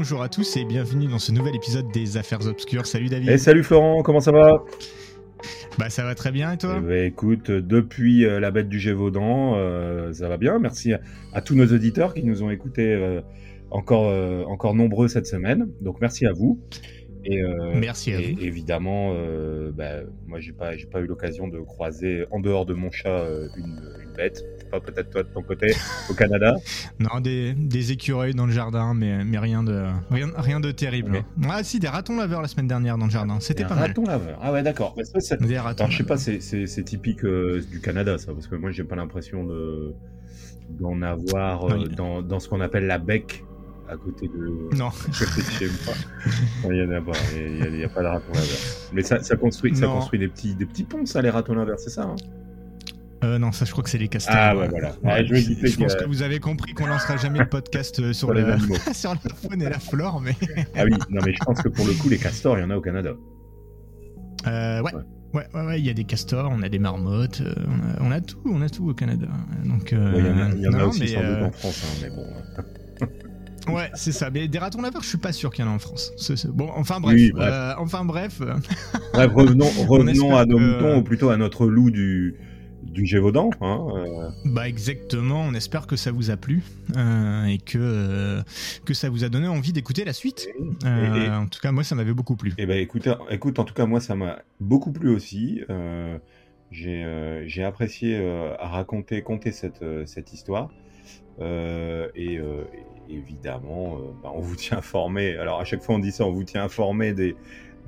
bonjour à tous et bienvenue dans ce nouvel épisode des Affaires Obscures. Salut David. Et salut Florent, comment ça va? Bah ça va très bien et toi? Eh ben, Écoute, depuis euh, la bête du Gévaudan, euh, ça va bien. Merci à, tous nos auditeurs qui nous ont écoutés euh, encore, encore nombreux cette semaine. Donc merci à vous. Et, Merci à et, vous. Évidemment, bah, moi j'ai pas, j'ai pas eu l'occasion de croiser en dehors de mon chat une, une bête pas peut-être toi de ton côté au Canada Non, des, des, écureuils dans le jardin, mais, mais rien, de, rien, rien de terrible. Ah si, des ratons laveurs la semaine dernière dans le jardin, c'était pas mal. Ratons laveurs, ah ouais d'accord. Des ratons je sais pas, c'est typique euh, du Canada ça, parce que moi j'ai pas l'impression de d'en avoir euh, dans, dans, ce qu'on appelle la bec à côté de. Non. Il n'y a pas. Il n'y a, pas de ratons laveurs. Mais ça, ça construit, ça construit des petits, des petits ponts, ça, les ratons laveurs, c'est ça hein? Euh, non, ça je crois que c'est les castors. Ah ouais, voilà. je, pense que vous avez compris qu'on lancera jamais le podcast euh, sur, la faune et la flore, mais... ah oui, non mais je pense que pour le coup, les castors, il y en a au Canada. Euh, ouais. Ouais, ouais, ouais, il y a des castors, on a des marmottes, euh, on, a, tout, on a tout au Canada. Donc, euh, il y en a, aussi sans doute en France, hein, mais bon. Ouais, c'est ça. Mais des ratons laveurs, je suis pas sûr qu'il y en a en France. Bon, enfin bref. enfin bref. bref, revenons, revenons à nos moutons, ou plutôt à notre loup du, du Gévaudan. Hein, euh. Bah exactement, on espère que ça vous a plu euh, et que, euh, que ça vous a donné envie d'écouter la suite. en tout cas, moi, ça m'avait beaucoup plu. Et eh bah écoute, écoute, en tout cas, moi, ça m'a beaucoup plu aussi. J'ai apprécié à raconter, conter cette, cette histoire. et évidemment, bah, on vous tient informé. Alors à chaque fois on dit ça, on vous tient informé des,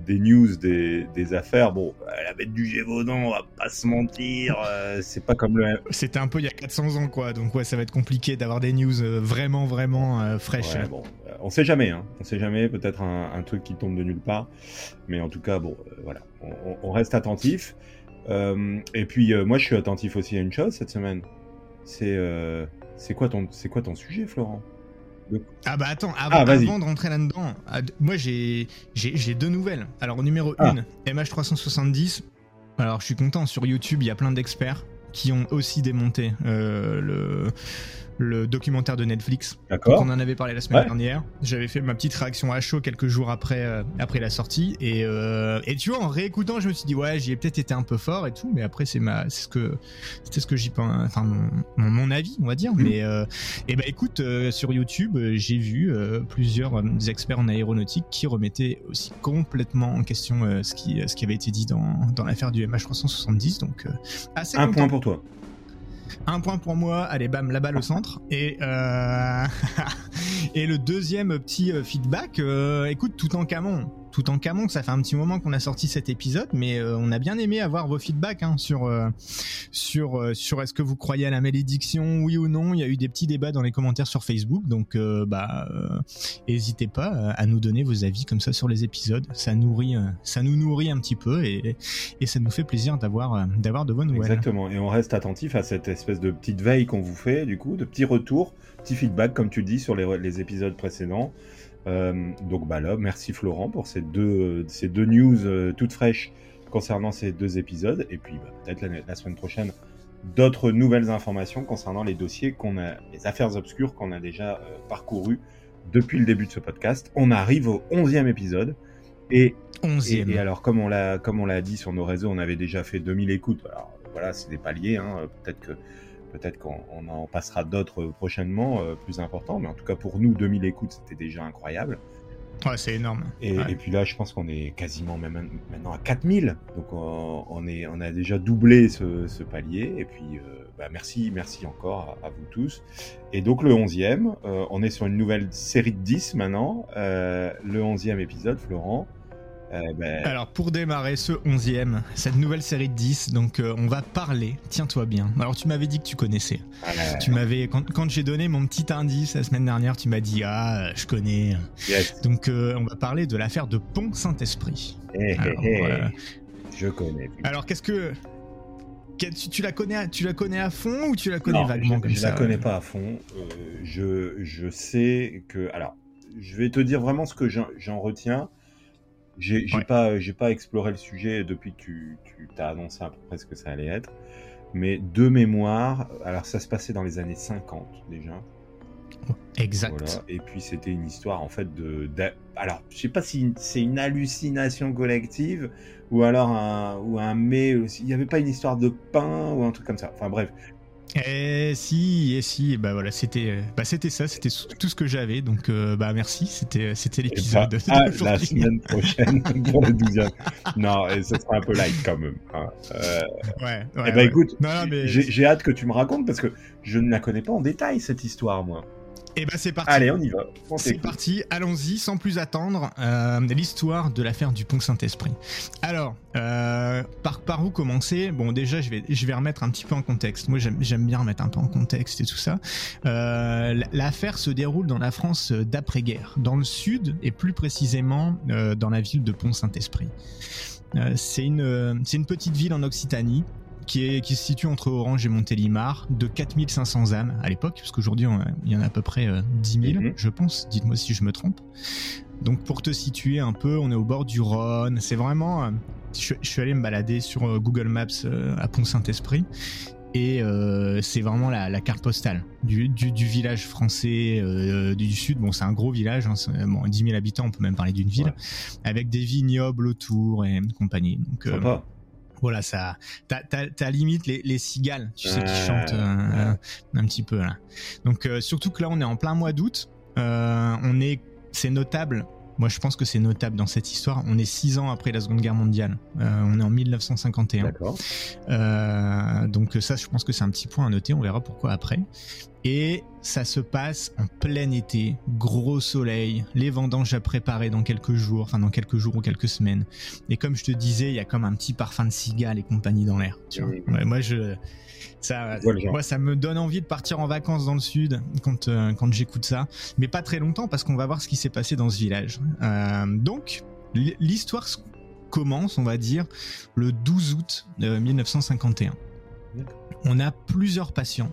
des news, des, des, affaires. Bon, la bête du Gévaudan, on va pas se mentir, euh, c'est pas comme le. C'était un peu il y a 400 ans, quoi. Donc, ouais, ça va être compliqué d'avoir des news euh, vraiment, vraiment euh, fraîches. bon, on sait jamais, hein. On sait jamais, peut-être un, truc qui tombe de nulle part. Mais en tout cas, bon, voilà, on, reste attentif. et puis, moi, je suis attentif aussi à une chose cette semaine. C'est c'est quoi ton quoi ton sujet, Florent? Ah bah attends, avant, ah, de rentrer là-dedans, ah, moi j'ai deux nouvelles. Alors numéro 1, ah. MH370. Alors je suis content, sur YouTube il y a plein d'experts qui ont aussi démonté euh, le le documentaire de Netflix. D'accord. On en avait parlé la semaine dernière. J'avais fait ma petite réaction à chaud quelques jours après, euh, après la sortie. Et, euh, et tu vois, en réécoutant, je me suis dit, ouais, j'y ai peut-être été un peu fort et tout. Mais après, c'est ma, c'est ce que, c'était ce que j'y pense, enfin, mon, mon, avis, on va dire. Mhm. Mais, euh, et ben, écoute, sur YouTube, j'ai vu plusieurs experts en aéronautique qui remettaient aussi complètement en question ce qui, ce qui avait été dit dans, dans l'affaire du MH370. Donc, assez Un point pour toi. Un point pour moi, allez bam, la balle au centre. Et, euh... et le deuxième petit euh, feedback, euh, écoute, tout en camon, tout en camon, ça fait un petit moment qu'on a sorti cet épisode, mais euh, on a bien aimé avoir vos feedbacks hein, sur euh, sur euh, sur est-ce que vous croyez à la malédiction, oui ou non. Il y a eu des petits débats dans les commentaires sur Facebook, donc bah n'hésitez pas à nous donner vos avis comme ça sur les épisodes. Ça nourrit, ça nous nourrit un petit peu et, et ça nous fait plaisir d'avoir d'avoir de bonnes nouvelles. Exactement. Et on reste attentif à cette espèce de petite veille qu'on vous fait, du coup, de petits retours, petits feedbacks, comme tu dis, sur les, les épisodes précédents. Euh, donc bah là, merci Florent pour ces deux, ces deux news euh, toutes fraîches concernant ces deux épisodes. Et puis bah, peut-être la, semaine prochaine, d'autres nouvelles informations concernant les dossiers qu'on a, les affaires obscures qu'on a déjà euh, parcourues depuis le début de ce podcast. On arrive au onzième épisode. Et, et, et, alors, comme on l'a, comme on l'a dit sur nos réseaux, on avait déjà fait 2000 écoutes. Alors voilà, c'est des paliers. Hein. Peut-être que Peut-être qu'on en passera d'autres prochainement euh, plus importants, mais en tout cas pour nous, 2000 écoutes, c'était déjà incroyable. Ouais, c'est énorme. Et, puis là, je pense qu'on est quasiment même maintenant à 4000. Donc on, est, on a déjà doublé ce, palier. Et puis euh, bah, merci, merci encore à, vous tous. Et donc le 11e, euh, on est sur une nouvelle série de 10 maintenant. le 11e épisode, Florent. Eh ben. Alors pour démarrer ce 11e, cette nouvelle série de 10, donc euh, on va parler, tiens-toi bien. Alors tu m'avais dit que tu connaissais. Tu m'avais quand, j'ai donné mon petit indice la semaine dernière, tu m'as dit ah je connais. Donc euh, on va parler de l'affaire de Pont Saint-Esprit. Eh, eh, je connais. Alors qu'est-ce que tu, la connais, tu la connais à fond ou tu la connais vaguement je, je la connais pas à fond. Euh, je, je sais que alors je vais te dire vraiment ce que j'en retiens. J'ai pas, j'ai pas exploré le sujet depuis que tu, t'as annoncé à peu près ce que ça allait être. Mais de mémoire, alors ça se passait dans les années 50 déjà. Exact. Et puis c'était une histoire en fait de, alors je sais pas si c'est une hallucination collective ou alors un ou un mais il n'y avait pas une histoire de pain ou un truc comme ça. Enfin bref, eh, si, et eh, si, bah voilà, c'était, euh, bah c'était ça, c'était tout ce que j'avais. Donc bah merci, c'était, c'était eh l'épisode. de bah, la semaine prochaine pour le 12 Non, et ça sera un peu light quand même. Hein. Euh... Ouais. ouais et bah écoute, j'ai hâte que tu me racontes parce que je ne la connais pas en détail cette histoire moi. Et eh ben c'est parti. Allez, on y va. C'est parti, allons-y, sans plus attendre. Euh, l'histoire de l'affaire du Pont Saint-Esprit. Alors, euh, par, par où commencer? Bon, déjà, je vais, je vais remettre un petit peu en contexte. Moi, j'aime bien remettre un peu en contexte et tout ça. Euh, l'affaire se déroule dans la France d'après-guerre, dans le sud et plus précisément dans la ville de Pont Saint-Esprit. c'est une, une petite ville en Occitanie qui, est, qui se situe entre Orange et Montélimar, de 4500 âmes à l'époque, parce qu'aujourd'hui il y en a à peu près 10 euh, 000, mhm. je pense. Dites-moi si je me trompe. Donc pour te situer un peu, on est au bord du Rhône. C'est vraiment. Euh, je, suis allé me balader sur euh, Google Maps à Pont-Saint-Esprit. Et c'est vraiment la, carte postale du, du, village français du sud. Bon, c'est un gros village, hein, bon, 10 000 habitants, on peut même parler d'une ville, avec des vignobles autour et compagnie. Donc, voilà, ça, t'as, limite les, cigales, tu sais, qui chantent euh, un petit peu là. Donc euh, surtout que là, on est en plein mois d'août. Euh, on est, c'est notable. Moi, je pense que c'est notable dans cette histoire. On est six ans après la Seconde Guerre mondiale. on est en 1951. D'accord. donc ça, je pense que c'est un petit point à noter. On verra pourquoi après. Et ça se passe en plein été, gros soleil, les vendanges à préparer dans quelques jours, enfin dans quelques jours ou quelques semaines. Et comme je te disais, il y a comme un petit parfum de cigale et compagnie dans l'air. Tu vois. moi, je, ça, moi, ça me donne envie de partir en vacances dans le sud quand, euh, quand j'écoute ça. Mais pas très longtemps parce qu'on va voir ce qui s'est passé dans ce village. Euh, donc, l'histoire commence, on va dire, le 12 août 1951. On a plusieurs patients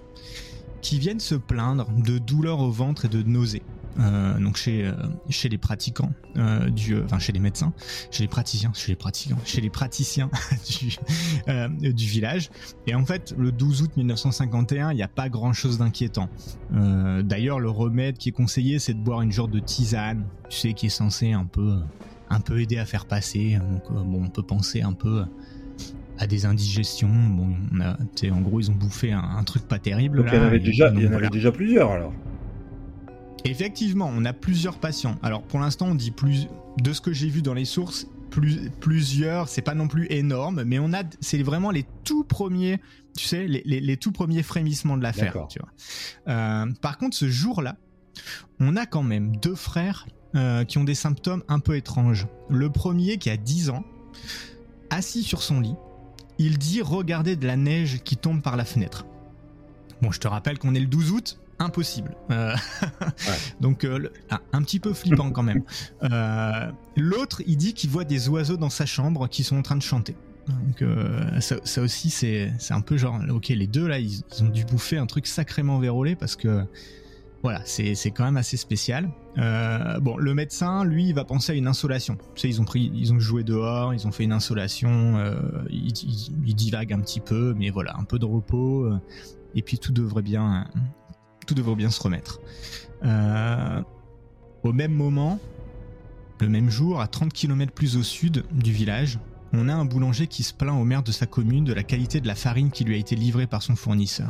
qui viennent se plaindre de douleurs au ventre et de nausées. Euh, donc chez euh, chez les pratiquants euh, du enfin chez les médecins chez les praticiens chez les pratiquants chez les praticiens du, du village et en fait le 12 août 1951 il n'y a pas grand chose d'inquiétant d'ailleurs le remède qui est conseillé c'est de boire une genre de tisane tu sais qui est censé un peu un peu aider à faire passer donc bon on peut penser un peu à des indigestions. Bon, en gros, ils ont bouffé un, truc pas terrible. il y en avait, déjà, il y en avait déjà plusieurs alors. Effectivement, on a plusieurs patients. Alors pour l'instant, on dit plus de ce que j'ai vu dans les sources, plus, plusieurs. C'est pas non plus énorme, mais on a, c'est vraiment les tout premiers, tu sais, les, les, tout premiers frémissements de l'affaire. Tu vois. Euh, par contre, ce jour-là, on a quand même deux frères euh, qui ont des symptômes un peu étranges. Le premier qui a 10 ans, assis sur son lit, il dit regarder de la neige qui tombe par la fenêtre. Bon, je te rappelle qu'on est le 12 août, impossible. Euh, donc euh, un petit peu flippant quand même. Euh, l'autre, il dit qu'il voit des oiseaux dans sa chambre qui sont en train de chanter. Donc ça, aussi c'est un peu genre ok les deux là ils, ils, ont dû bouffer un truc sacrément vérolé parce que voilà, c'est quand même assez spécial. Bon, le médecin, lui, il va penser à une insolation. Tu sais, ils ont pris, ils ont joué dehors, ils ont fait une insolation. Euh, il, divague un petit peu, mais voilà, un peu de repos, et puis tout devrait bien, tout devrait bien se remettre. au même moment, le même jour, à 30 km plus au sud du village, on a un boulanger qui se plaint au maire de sa commune de la qualité de la farine qui lui a été livrée par son fournisseur.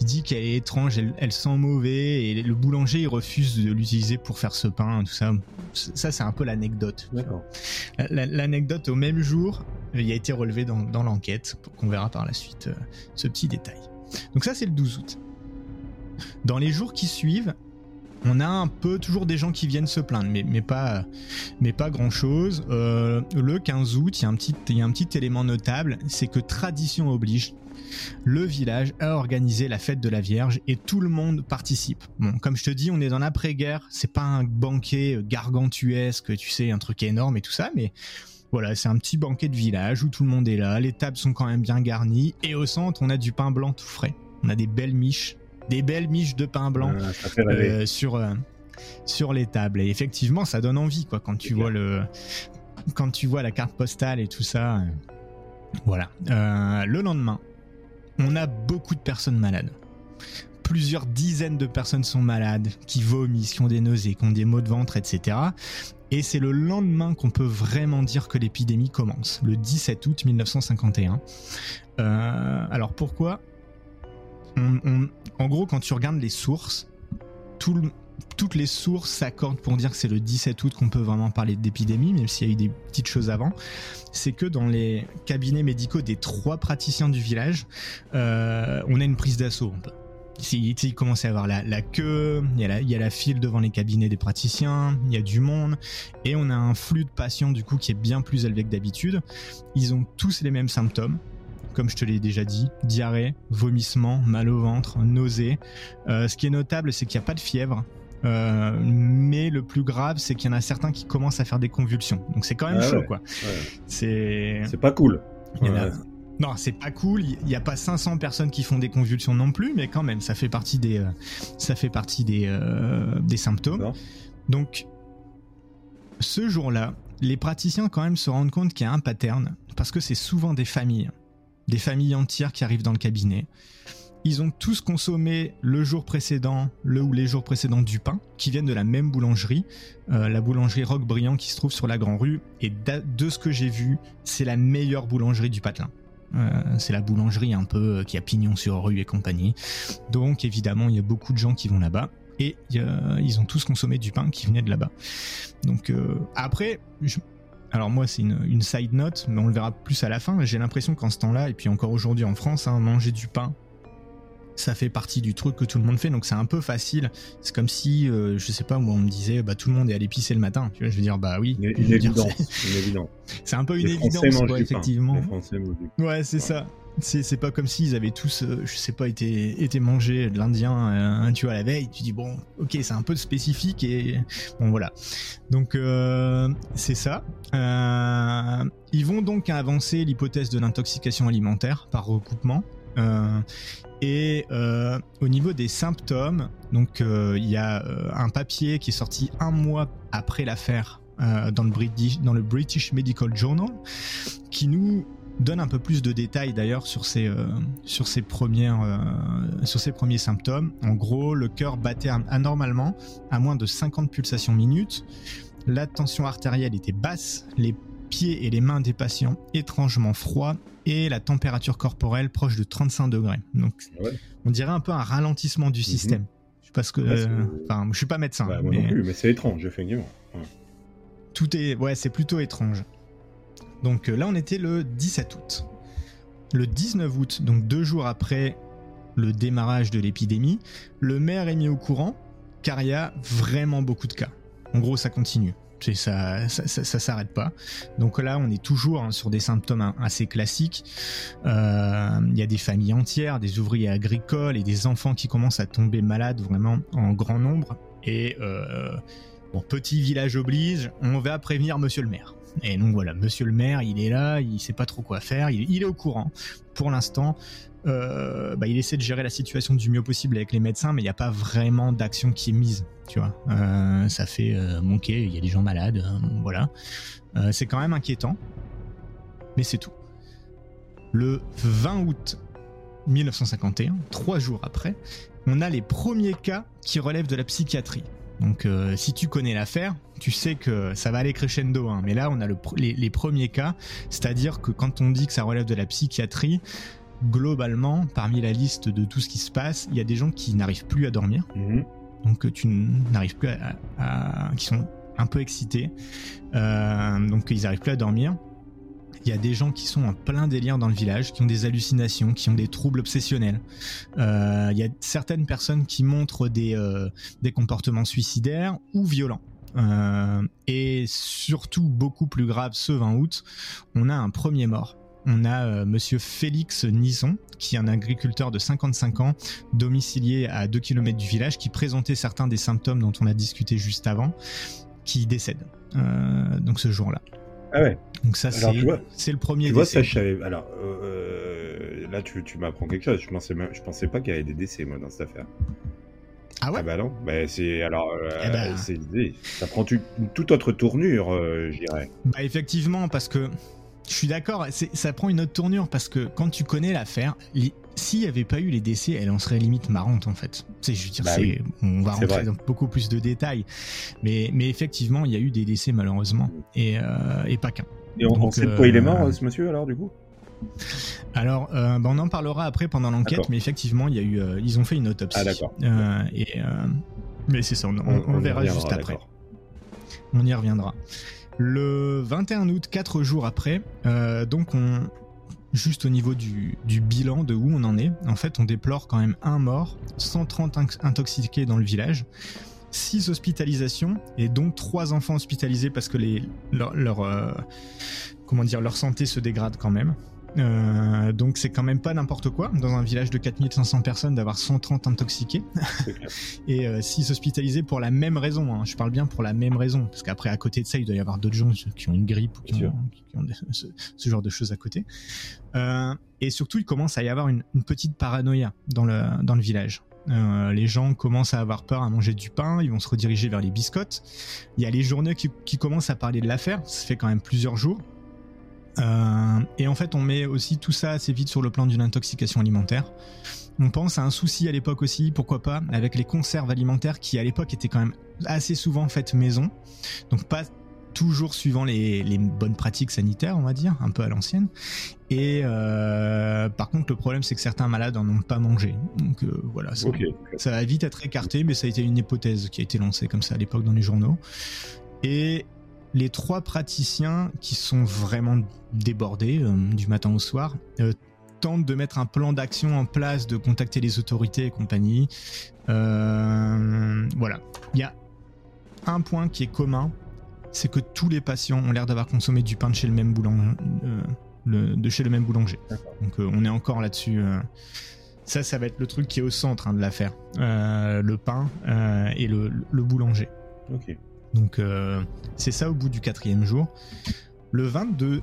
Il dit qu'elle est étrange, elle, sent mauvais et le boulanger il refuse de l'utiliser pour faire ce pain, tout ça. Ça c'est un peu l'anecdote. L'anecdote au même jour, il a été relevé dans, dans l'enquête, qu'on verra par la suite euh, ce petit détail. Donc ça c'est le 12 août. Dans les jours qui suivent, on a un peu toujours des gens qui viennent se plaindre, mais, mais pas, mais pas grand chose. Euh, le 15 août, il y, a un petit, y a un petit élément notable, c'est que tradition oblige. Le village a organisé la fête de la Vierge et tout le monde participe. Bon, comme je te dis, on est dans l'après-guerre, c'est pas un banquet gargantuesque, tu sais, un truc énorme et tout ça, mais voilà, c'est un petit banquet de village où tout le monde est là, les tables sont quand même bien garnies et au centre, on a du pain blanc tout frais. On a des belles miches des belles miches de pain blanc euh, sur euh, sur les tables. Et effectivement, ça donne envie quoi quand tu vois le quand tu vois la carte postale et tout ça. Euh, voilà. le lendemain, on a beaucoup de personnes malades. plusieurs dizaines de personnes sont malades, qui vomissent, qui ont des nausées, qui ont des maux de ventre, etc. Et c'est le lendemain qu'on peut vraiment dire que l'épidémie commence, le 17 août 1951. Euh, alors pourquoi En gros, quand tu regardes les sources, toutes les sources s'accordent pour dire que c'est le 17 août qu'on peut vraiment parler d'épidémie, même s'il y a eu des petites choses avant. C'est que dans les cabinets médicaux des trois praticiens du village, euh, on a une prise d'assaut il, commence à y avoir la, queue, il y, a la, il y, a la, file devant les cabinets des praticiens, il y a du monde, et on a un flux de patients du coup qui est bien plus élevé que d'habitude. Ils ont tous les mêmes symptômes, comme je te l'ai déjà dit, diarrhée, vomissement, mal au ventre, nausée. Euh, ce qui est notable, c'est qu'il n'y a pas de fièvre. Euh, mais le plus grave, c'est qu'il y en a certains qui commencent à faire des convulsions. Donc c'est quand même ah chaud, quoi. C'est. C'est pas cool. Il y en a, non, c'est pas cool. Il n'y a pas 500 personnes qui font des convulsions non plus, mais quand même, ça fait partie des, euh, ça fait partie des, euh, des symptômes. Donc, ce jour-là, les praticiens quand même se rendent compte qu'il y a un pattern, parce que c'est souvent des familles, des familles entières qui arrivent dans le cabinet. Ils ont tous consommé le jour précédent, le ou les jours précédents du pain, qui viennent de la même boulangerie, euh, la boulangerie Roc Briand qui se trouve sur la Grand Rue. Et de ce que j'ai vu, c'est la meilleure boulangerie du Patelin. Euh, c'est la boulangerie un peu euh, qui a pignon sur rue et compagnie. Donc évidemment, il y a beaucoup de gens qui vont là-bas et ils ont tous consommé du pain qui venait de là-bas. Donc après, alors moi c'est une, side note, mais on le verra plus à la fin. J'ai l'impression qu'en ce temps-là, et puis encore aujourd'hui en France, hein, manger du pain ça fait partie du truc que tout le monde fait, donc c'est un peu facile. C'est comme si, euh, je sais pas, moi on me disait, bah tout le monde est allé pisser le matin. Tu vois, je veux dire, bah oui. Une, une évidence. C'est un peu une évidence, quoi, effectivement. ouais, c'est ça. C'est pas comme s'ils avaient tous, euh, je sais pas, été, été mangés de l'Indien, euh, tu vois, la veille. Tu dis, bon, ok, c'est un peu spécifique et bon, voilà. Donc, euh, c'est ça. ils vont donc avancer l'hypothèse de l'intoxication alimentaire par recoupement. Euh, et euh, au niveau des symptômes, donc euh, il y a un papier qui est sorti un mois après l'affaire dans, le British, dans le British Medical Journal, qui nous donne un peu plus de détails d'ailleurs sur ces sur ces premières sur ces premiers symptômes. En gros, le cœur battait anormalement à moins de 50 pulsations minutes. La tension artérielle était basse, les pieds et les mains des patients étrangement froids et la température corporelle proche de 35 degrés. Donc, on dirait un peu un ralentissement du mhm. système. Je sais que, enfin, je suis pas médecin. Bah, moi mais... non plus, mais c'est étrange, effectivement. Ouais. Tout est, ouais, c'est plutôt étrange. Donc euh, là, on était le 17 août. Le 19 août, donc deux jours après le démarrage de l'épidémie, le maire est mis au courant car il y a vraiment beaucoup de cas. En gros, ça continue ça, ça, ça, s'arrête pas. Donc là, on est toujours hein, sur des symptômes assez classiques. Euh, il y a des familles entières, des ouvriers agricoles et des enfants qui commencent à tomber malades vraiment en grand nombre. Et euh, bon, petit village oblige, on va prévenir Monsieur le maire. Et donc voilà, Monsieur le maire, il est là, il sait pas trop quoi faire, il, est au courant. Pour l'instant, euh, bah, il essaie de gérer la situation du mieux possible avec les médecins, mais il n'y a pas vraiment d'action qui est mise, tu vois. Euh, ça fait euh, manquer, il y a des gens malades, hein, voilà. c'est quand même inquiétant, mais c'est tout. Le 20 août 1951, trois jours après, on a les premiers cas qui relèvent de la psychiatrie. Donc si tu connais l'affaire, tu sais que ça va aller crescendo. Hein. Mais là, on a les, premiers cas, c'est-à-dire que quand on dit que ça relève de la psychiatrie, globalement, parmi la liste de tout ce qui se passe, il y a des gens qui n'arrivent plus à dormir. Mhm. Donc tu n'arrives plus à, qui sont un peu excités. Euh, donc ils n'arrivent plus à dormir. Il y a des gens qui sont en plein délire dans le village, qui ont des hallucinations, qui ont des troubles obsessionnels. Euh, il y a certaines personnes qui montrent des, euh, des comportements suicidaires ou violents. et surtout, beaucoup plus grave, ce 20 août, on a un premier mort on a euh, monsieur Félix Nison, qui est un agriculteur de 55 ans, domicilié à 2 km du village, qui présentait certains des symptômes dont on a discuté juste avant, qui décède euh, donc ce jour-là. Ah ouais. Donc ça c'est le premier. Tu vois ça je savais. Alors euh, là tu, m'apprends quelque chose. Je pensais je pensais pas qu'il y avait des décès moi dans cette affaire. Ah ouais. Ah bah non. Bah c'est alors eh ben. ça prend une toute autre tournure, je dirais. Bah effectivement parce que je suis d'accord, ça prend une autre tournure parce que quand tu connais l'affaire, s'il n'y avait pas eu les décès, elle en serait limite marrante en fait. C'est, je veux dire, bah on va rentrer dans beaucoup plus de détails, mais, mais effectivement, il y a eu des décès malheureusement et, euh, et pas qu'un. Et on, sait de quoi il est mort, euh, ce monsieur alors du coup? Alors, bah, on en parlera après pendant l'enquête, mais effectivement, il y a eu, ils ont fait une autopsie. Ah d'accord. et mais c'est ça, on, on, verra juste après. On y reviendra. Le 21 août, 4 jours après, donc on, juste au niveau du, bilan de où on en est, en fait, on déplore quand même un mort, 130 intoxiqués dans le village, 6 hospitalisations et donc 3 enfants hospitalisés parce que les, leur, euh, santé se dégrade quand même. Euh, donc c'est quand même pas n'importe quoi dans un village de 4500 personnes d'avoir 130 intoxiqués et 6 euh, hospitalisés pour la même raison. Hein. Je parle bien pour la même raison parce qu'après à côté de ça il doit y avoir d'autres gens qui ont une grippe ou qui ont, ce, genre de choses à côté. Euh, et surtout il commence à y avoir une, petite paranoïa dans le, dans le village. les gens commencent à avoir peur à manger du pain, ils vont se rediriger vers les biscottes. Il y a les journaux qui, qui commencent à parler de l'affaire, ça fait quand même plusieurs jours. Euh, et en fait, on met aussi tout ça assez vite sur le plan d'une intoxication alimentaire. On pense à un souci à l'époque aussi, pourquoi pas, avec les conserves alimentaires qui à l'époque étaient quand même assez souvent faites maison. Donc pas toujours suivant les, bonnes pratiques sanitaires, on va dire, un peu à l'ancienne. Et euh, par contre, le problème, c'est que certains malades en ont pas mangé. Donc euh, voilà, ça, ça va vite être écarté, mais ça a été une hypothèse qui a été lancée comme ça à l'époque dans les journaux. Et les trois praticiens qui sont vraiment débordés euh, du matin au soir euh, tentent de mettre un plan d'action en place, de contacter les autorités et compagnie. Euh, voilà. Il y a un point qui est commun, c'est que tous les patients ont l'air d'avoir consommé du pain de chez le même boulanger. de chez le même boulanger. Donc on est encore là-dessus. ça, ça va être le truc qui est au centre hein, de l'affaire. le pain et le, le boulanger. Ok. Donc euh, c'est ça au bout du quatrième jour. Le 22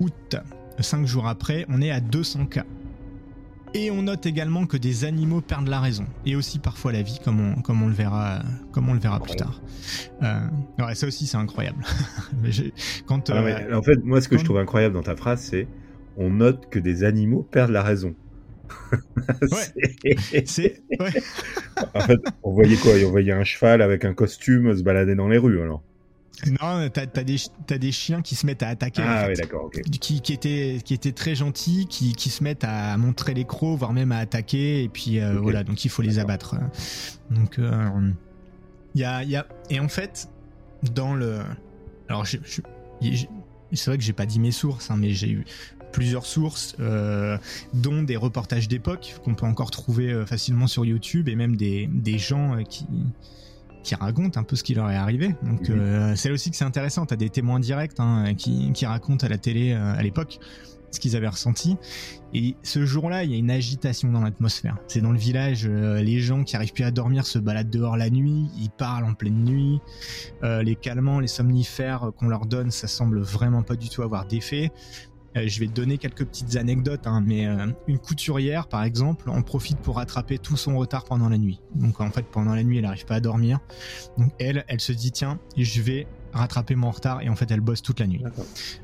août, cinq jours après, on est à 200 cas. Et on note également que des animaux perdent la raison et aussi parfois la vie, comme on, comme on le verra, comme on le verra plus tard. Euh, ouais, ça aussi c'est incroyable. quand, euh, en fait, moi ce que je trouve incroyable dans ta phrase, c'est on note que des animaux perdent la raison. Ouais. C'est. en fait, on voyait quoi? On voyait un cheval avec un costume se balader dans les rues alors. Non, t'as as des, as des chiens qui se mettent à attaquer. Ah oui, d'accord, ok. Qui, qui, étaient, qui étaient très gentils, qui, qui se mettent à montrer les crocs, voire même à attaquer, et puis euh, voilà, donc il faut les abattre. Donc, il euh, y, a, y a. Et en fait, dans le. Alors, c'est vrai que j'ai pas dit mes sources, hein, mais j'ai eu plusieurs sources, euh, dont des reportages d'époque qu'on peut encore trouver euh, facilement sur YouTube et même des, des gens euh, qui, qui racontent un peu ce qui leur est arrivé. Donc c'est aussi que c'est intéressant, tu as des témoins directs hein, qui, qui racontent à la télé à l'époque ce qu'ils avaient ressenti. Et ce jour-là, il y a une agitation dans l'atmosphère. C'est dans le village, les gens qui arrivent plus à dormir se baladent dehors la nuit, ils parlent en pleine nuit. les calmants, les somnifères qu'on leur donne, ça semble vraiment pas du tout avoir d'effet. Euh, je vais te donner quelques petites anecdotes, hein, mais euh, une couturière, par exemple, en profite pour rattraper tout son retard pendant la nuit. Donc en fait, pendant la nuit, elle n'arrive pas à dormir. Donc elle, elle se dit tiens, je vais rattraper mon retard, et en fait, elle bosse toute la nuit.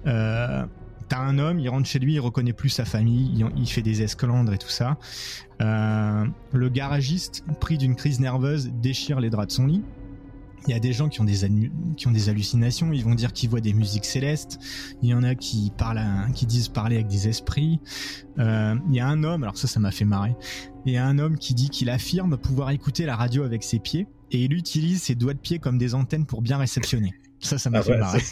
Euh, T'as un homme, il rentre chez lui, il reconnaît plus sa famille, il, il fait des esclandres et tout ça. Le garagiste, pris d'une crise nerveuse, déchire les draps de son lit. Il y a des gens qui ont des, qui ont des hallucinations, ils vont dire qu'ils voient des musiques célestes. Il y en a qui parlent, qui disent parler avec des esprits. Euh, il y a un homme, alors ça, ça m'a fait marrer. Il y a un homme qui dit qu'il affirme pouvoir écouter la radio avec ses pieds et il utilise ses doigts de pied comme des antennes pour bien réceptionner. Ça, ça m'a ah fait marrer.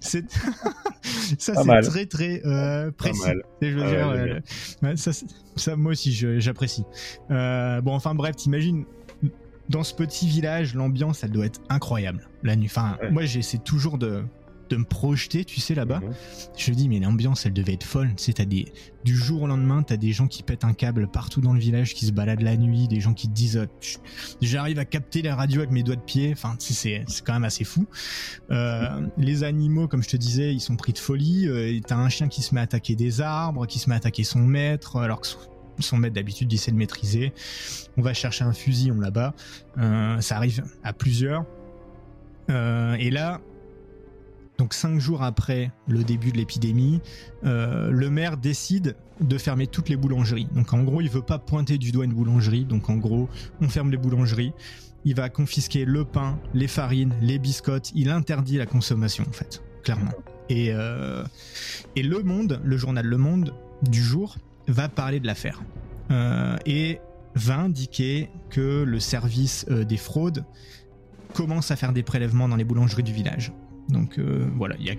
C'est ça, c'est très très euh, précis. Je veux dire, euh, ça, ça, moi aussi, j'apprécie. Euh, bon, enfin bref, t'imagines dans ce petit village, l'ambiance, elle doit être incroyable la nuit. Enfin, moi, j'essaie toujours de, de me projeter, tu sais, là-bas. Mhm. Je me dis, mais l'ambiance, elle devait être folle. Tu sais, t'as des, du jour au lendemain, t'as des gens qui pètent un câble partout dans le village, qui se baladent la nuit, des gens qui te disent, oh, j'arrive à capter la radio avec mes doigts de pied. Enfin, c'est, c'est quand même assez fou. Euh, les animaux, comme je te disais, ils sont pris de folie. Euh, t'as un chien qui se met à attaquer des arbres, qui se met à attaquer son maître, alors que son maître d'habitude essaie de maîtriser. On va chercher un fusil, on là-bas. Euh, ça arrive à plusieurs. Euh, et là, donc cinq jours après le début de l'épidémie, euh, le maire décide de fermer toutes les boulangeries. Donc en gros, il veut pas pointer du doigt une boulangerie. Donc en gros, on ferme les boulangeries. Il va confisquer le pain, les farines, les biscottes. Il interdit la consommation en fait, clairement. Et, et Le Monde, le journal Le Monde du jour, va parler de l'affaire euh, et va indiquer que le service des fraudes commence à faire des prélèvements dans les boulangeries du village. Donc euh, voilà, il y a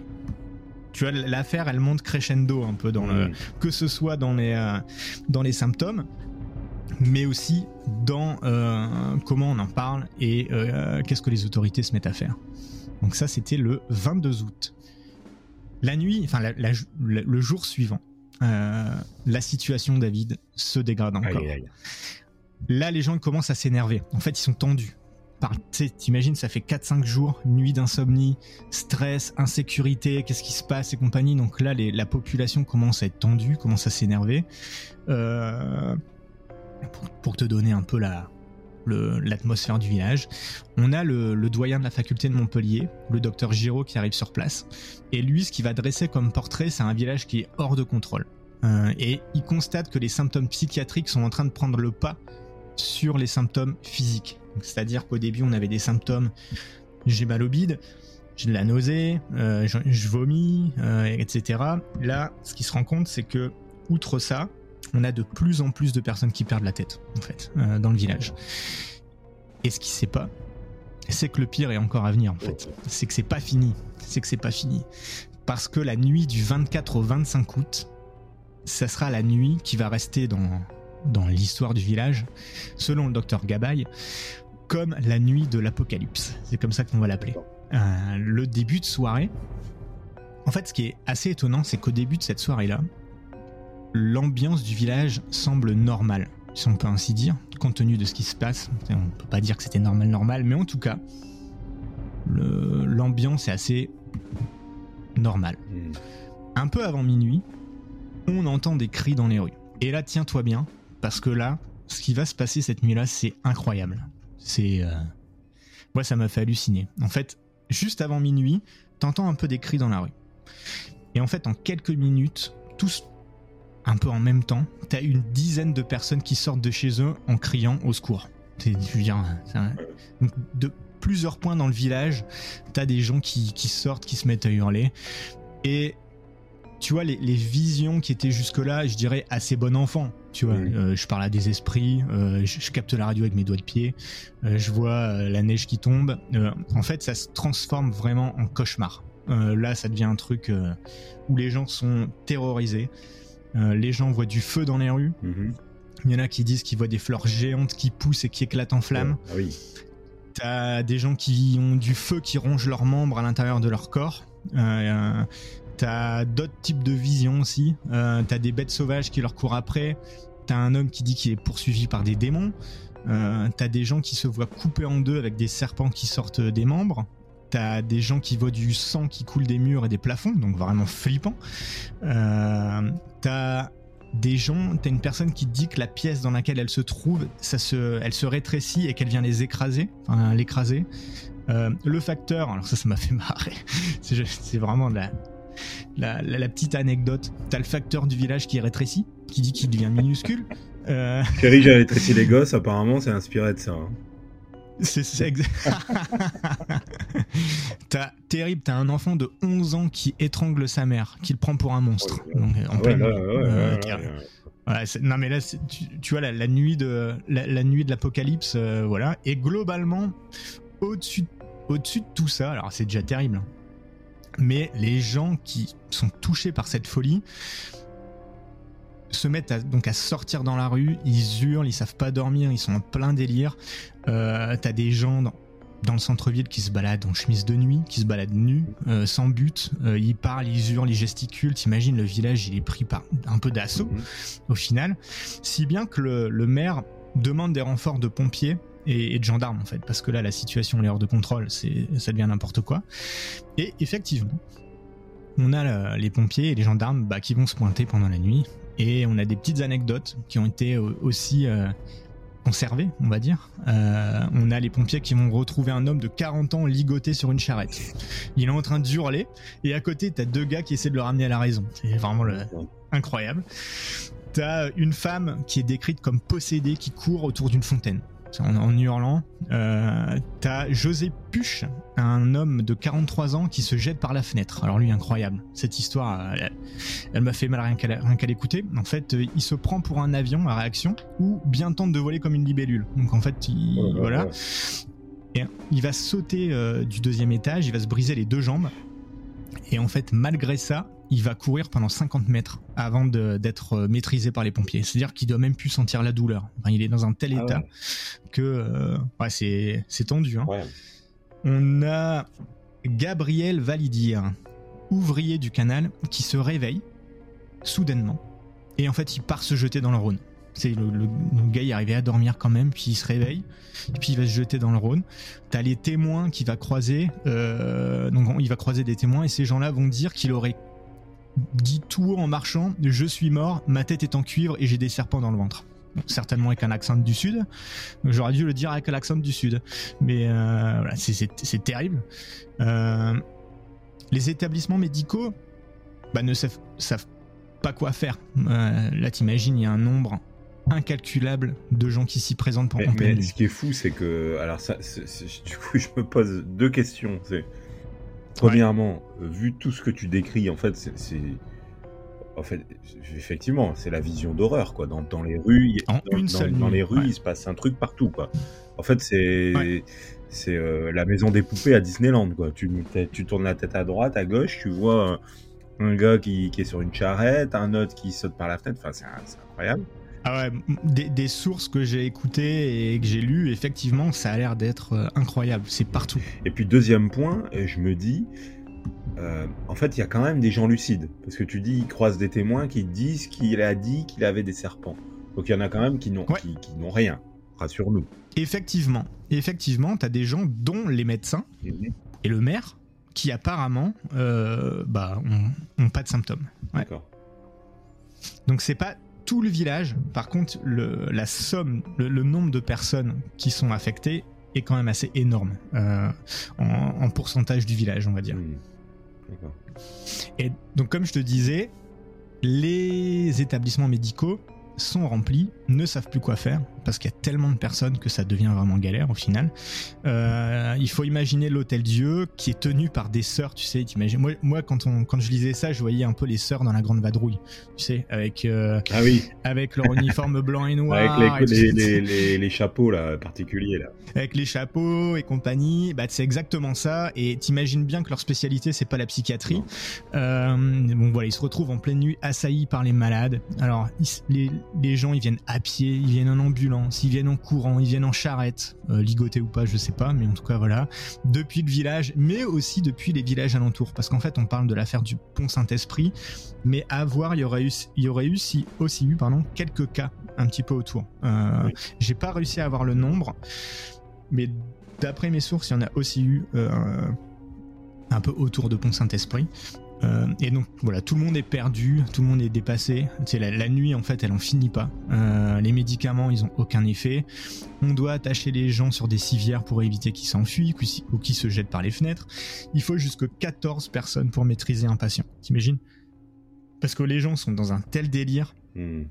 tu vois l'affaire elle monte crescendo un peu dans le que ce soit dans les euh, dans les symptômes mais aussi dans euh, comment on en parle et qu'est-ce que les autorités se mettent à faire. Donc ça c'était le 22 août. La nuit, enfin le jour suivant, la situation David se dégrade encore. Là les gens commencent à s'énerver. En fait ils sont tendus t'imagines, ça fait 4-5 jours, nuit d'insomnie, stress, insécurité, qu'est-ce qui se passe et compagnie. Donc là, la population commence à être tendue, commence à s'énerver. Euh, pour, te donner un peu la, l'atmosphère du village. On a le, doyen de la faculté de Montpellier, le docteur Giraud, qui arrive sur place. Et lui, ce qu'il va dresser comme portrait, c'est un village qui est hors de contrôle. Euh, et il constate que les symptômes psychiatriques sont en train de prendre le pas sur les symptômes physiques. C'est-à-dire qu'au début, on avait des symptômes j'ai mal au bide, j'ai de la nausée, euh, je, vomis, euh, etc. Là, ce qui se rend compte, c'est que, outre ça, on a de plus en plus de personnes qui perdent la tête, en fait, euh, dans le village. Et ce qui sait pas, c'est que le pire est encore à venir, en fait. C'est que c'est pas fini. C'est que c'est pas fini. Parce que la nuit du 24 au 25 août, ça sera la nuit qui va rester dans, dans l'histoire du village, selon le docteur Gabay, comme la nuit de l'apocalypse. C'est comme ça qu'on va l'appeler. Euh, le début de soirée. En fait, ce qui est assez étonnant, c'est qu'au début de cette soirée-là, l'ambiance du village semble normale, si on peut ainsi dire, compte tenu de ce qui se passe. On peut pas dire que c'était normal, normal, mais en tout cas, l'ambiance est assez normale. Hmm. Un peu avant minuit, on entend des cris dans les rues. Et là, tiens-toi bien, parce que là, ce qui va se passer cette nuit-là, c'est incroyable. C'est. Euh, moi, ça m'a fait halluciner. En fait, juste avant minuit, t'entends un peu des cris dans la rue. Et en fait, en quelques minutes, tous un peu en même temps, t'as une dizaine de personnes qui sortent de chez eux en criant au secours. C'est, de plusieurs points dans le village, t'as des gens qui, qui sortent, qui se mettent à hurler. Et tu vois, les, visions qui étaient jusque-là, je dirais, assez bon enfant. Tu vois, euh, je parle à des esprits, euh, je, capte la radio avec mes doigts de pied, euh, je vois la neige qui tombe. en fait, ça se transforme vraiment en cauchemar. là, ça devient un truc où les gens sont terrorisés. Les gens voient du feu dans les rues. Mhm. Il y en a qui disent qu'ils voient des fleurs géantes qui poussent et qui éclatent en flammes. Ah oui. T'as des gens qui ont du feu qui ronge leurs membres à l'intérieur de leur corps. Euh, T'as d'autres types de visions aussi. Euh, t'as des bêtes sauvages qui leur courent après. T'as un homme qui dit qu'il est poursuivi par des démons. Euh, t'as des gens qui se voient coupés en deux avec des serpents qui sortent des membres. T'as des gens qui voient du sang qui coule des murs et des plafonds, donc vraiment flippant. Euh, t'as des gens, t'as une personne qui dit que la pièce dans laquelle elle se trouve, ça se, elle se rétrécit et qu'elle vient les écraser, enfin l'écraser. Euh, le facteur, alors ça, ça m'a fait marrer. C'est vraiment de la, la, petite anecdote. T'as le facteur du village qui est rétréci, qui dit qu'il devient minuscule. Euh... Chérie, j'ai rétréci les gosses, apparemment, c'est inspiré de ça. Hein. C'est t'as terrible, t'as un enfant de 11 ans qui étrangle sa mère, qui le prend pour un monstre. non mais là, tu, vois la, nuit de la, nuit de l'apocalypse, euh, voilà. Et globalement, au-dessus au-dessus de tout ça, alors c'est déjà terrible. Hein mais les gens qui sont touchés par cette folie se mettent donc à sortir dans la rue, ils hurlent, ils savent pas dormir, ils sont en plein délire. Euh, T'as des gens dans, dans le centre-ville qui se baladent en chemise de nuit, qui se baladent nus, euh, sans but. Euh, ils parlent, ils hurlent, ils gesticulent. T'imagines, le village, il est pris par un peu d'assaut, mhm. au final. Si bien que le, le maire demande des renforts de pompiers et, de gendarmes en fait, parce que là la situation est hors de contrôle, c'est ça devient n'importe quoi. Et effectivement, on a les pompiers et les gendarmes bah, qui vont se pointer pendant la nuit, et on a des petites anecdotes qui ont été aussi euh, on va dire. Euh, on a les pompiers qui vont retrouver un homme de 40 ans ligoté sur une charrette. Il est en train de et à côté, t'as deux gars qui essaient de le ramener à la raison. C'est vraiment le... incroyable. T'as une femme qui est décrite comme possédée qui court autour d'une fontaine en, hurlant. Euh, T'as José Puche, un homme de 43 ans qui se jette par la fenêtre. Alors lui, incroyable. Cette histoire, elle, m'a fait mal rien qu'à l'écouter. En fait, euh, il se prend pour un avion à réaction ou bien tente de voler comme une libellule. Donc en fait, il, voilà. Et il va sauter euh, du deuxième étage, il va se briser les deux jambes. Et en fait, malgré ça, il va courir pendant 50 mètres avant d'être euh, maîtrisé par les pompiers. C'est-à-dire qu'il doit même plus sentir la douleur. il est dans un tel ah état que euh, ouais, c'est tendu. Hein. On a Gabriel Validir, ouvrier du canal, qui se réveille soudainement et en fait il part se jeter dans le Rhône. C'est le, gars il arrivé à dormir quand même, puis il se réveille, et puis il va se jeter dans le Rhône. T'as les témoins qui va croiser, euh, donc il va croiser des témoins et ces gens-là vont dire qu'il aurait dit tout en marchant Je suis mort, ma tête est en cuivre et j'ai des serpents dans le ventre. certainement avec un accent du sud. J'aurais dû le dire avec l'accent du sud. Mais euh, voilà, c'est terrible. Euh, les établissements médicaux bah, ne savent, pas quoi faire. Euh, là, t'imagines, il y a un nombre incalculable de gens qui s'y présentent pour mais, mais ce qui est fou, c'est que. Alors, ça, du coup, je me pose deux questions. C'est Premièrement, vu tout ce que tu décris, en fait, c'est. En fait, effectivement, c'est la vision d'horreur, quoi. Dans, les rues, dans, les rues, il se passe un truc partout, quoi. En fait, c'est c'est euh, la maison des poupées à Disneyland, quoi. Tu, tu tournes la tête à droite, à gauche, tu vois un, gars qui, qui, est sur une charrette, un autre qui saute par la fenêtre. Enfin, c'est incroyable. Ah ouais, des, sources que j'ai écoutées et que j'ai lues, effectivement, ça a l'air d'être euh, incroyable. C'est partout. Et puis deuxième point, je me dis, euh, en fait, il y a quand même des gens lucides. Parce que tu dis, ils croisent des témoins qui disent qu'il a dit qu'il avait des serpents. Donc il y en a quand même qui n'ont qui, n'ont rien. Rassure-nous. Effectivement. Effectivement, tu as des gens, dont les médecins mhm. et le maire, qui apparemment euh, bah, ont, pas de symptômes. D'accord. Donc c'est pas tout le village. Par contre, le, la somme, le, nombre de personnes qui sont affectées est quand même assez énorme euh, en, pourcentage du village, on va dire. Et donc, comme je te disais, les établissements médicaux sont remplis, ne savent plus quoi faire, parce qu'il y a tellement de personnes que ça devient vraiment galère au final. Euh, il faut imaginer l'hôtel Dieu qui est tenu par des sœurs, tu sais, Moi, moi quand, on, quand je lisais ça, je voyais un peu les sœurs dans la grande vadrouille, tu sais, avec, euh, ah oui. avec leur uniforme blanc et noir. Avec les, les, les, les, chapeaux là, particuliers. Là. Avec les chapeaux et compagnie, bah, c'est exactement ça. Et t'imagines bien que leur spécialité, c'est pas la psychiatrie. Euh, bon voilà, ils se retrouvent en pleine nuit assaillis par les malades. Alors, les, les gens, ils viennent à pied, ils viennent en ambulance, ils viennent en courant, ils viennent en charrette, euh, ligotés ou pas, je sais pas, mais en tout cas voilà, depuis le village, mais aussi depuis les villages alentours, parce qu'en fait, on parle de l'affaire du pont Saint-Esprit, mais à voir, il y aurait eu, il y aurait eu si, aussi eu, pardon, quelques cas un petit peu autour. Euh, J'ai pas réussi à avoir le nombre, mais d'après mes sources, il y en a aussi eu euh, un peu autour de Pont Saint-Esprit. Euh, et donc voilà, tout le monde est perdu, tout le monde est dépassé. C'est la, la, nuit en fait, elle en finit pas. Euh, les médicaments, ils ont aucun effet. On doit attacher les gens sur des civières pour éviter qu'ils s'enfuient ou qu'ils se jettent par les fenêtres. Il faut jusque 14 personnes pour maîtriser un patient. T'imagines? Parce que les gens sont dans un tel délire. Hmm.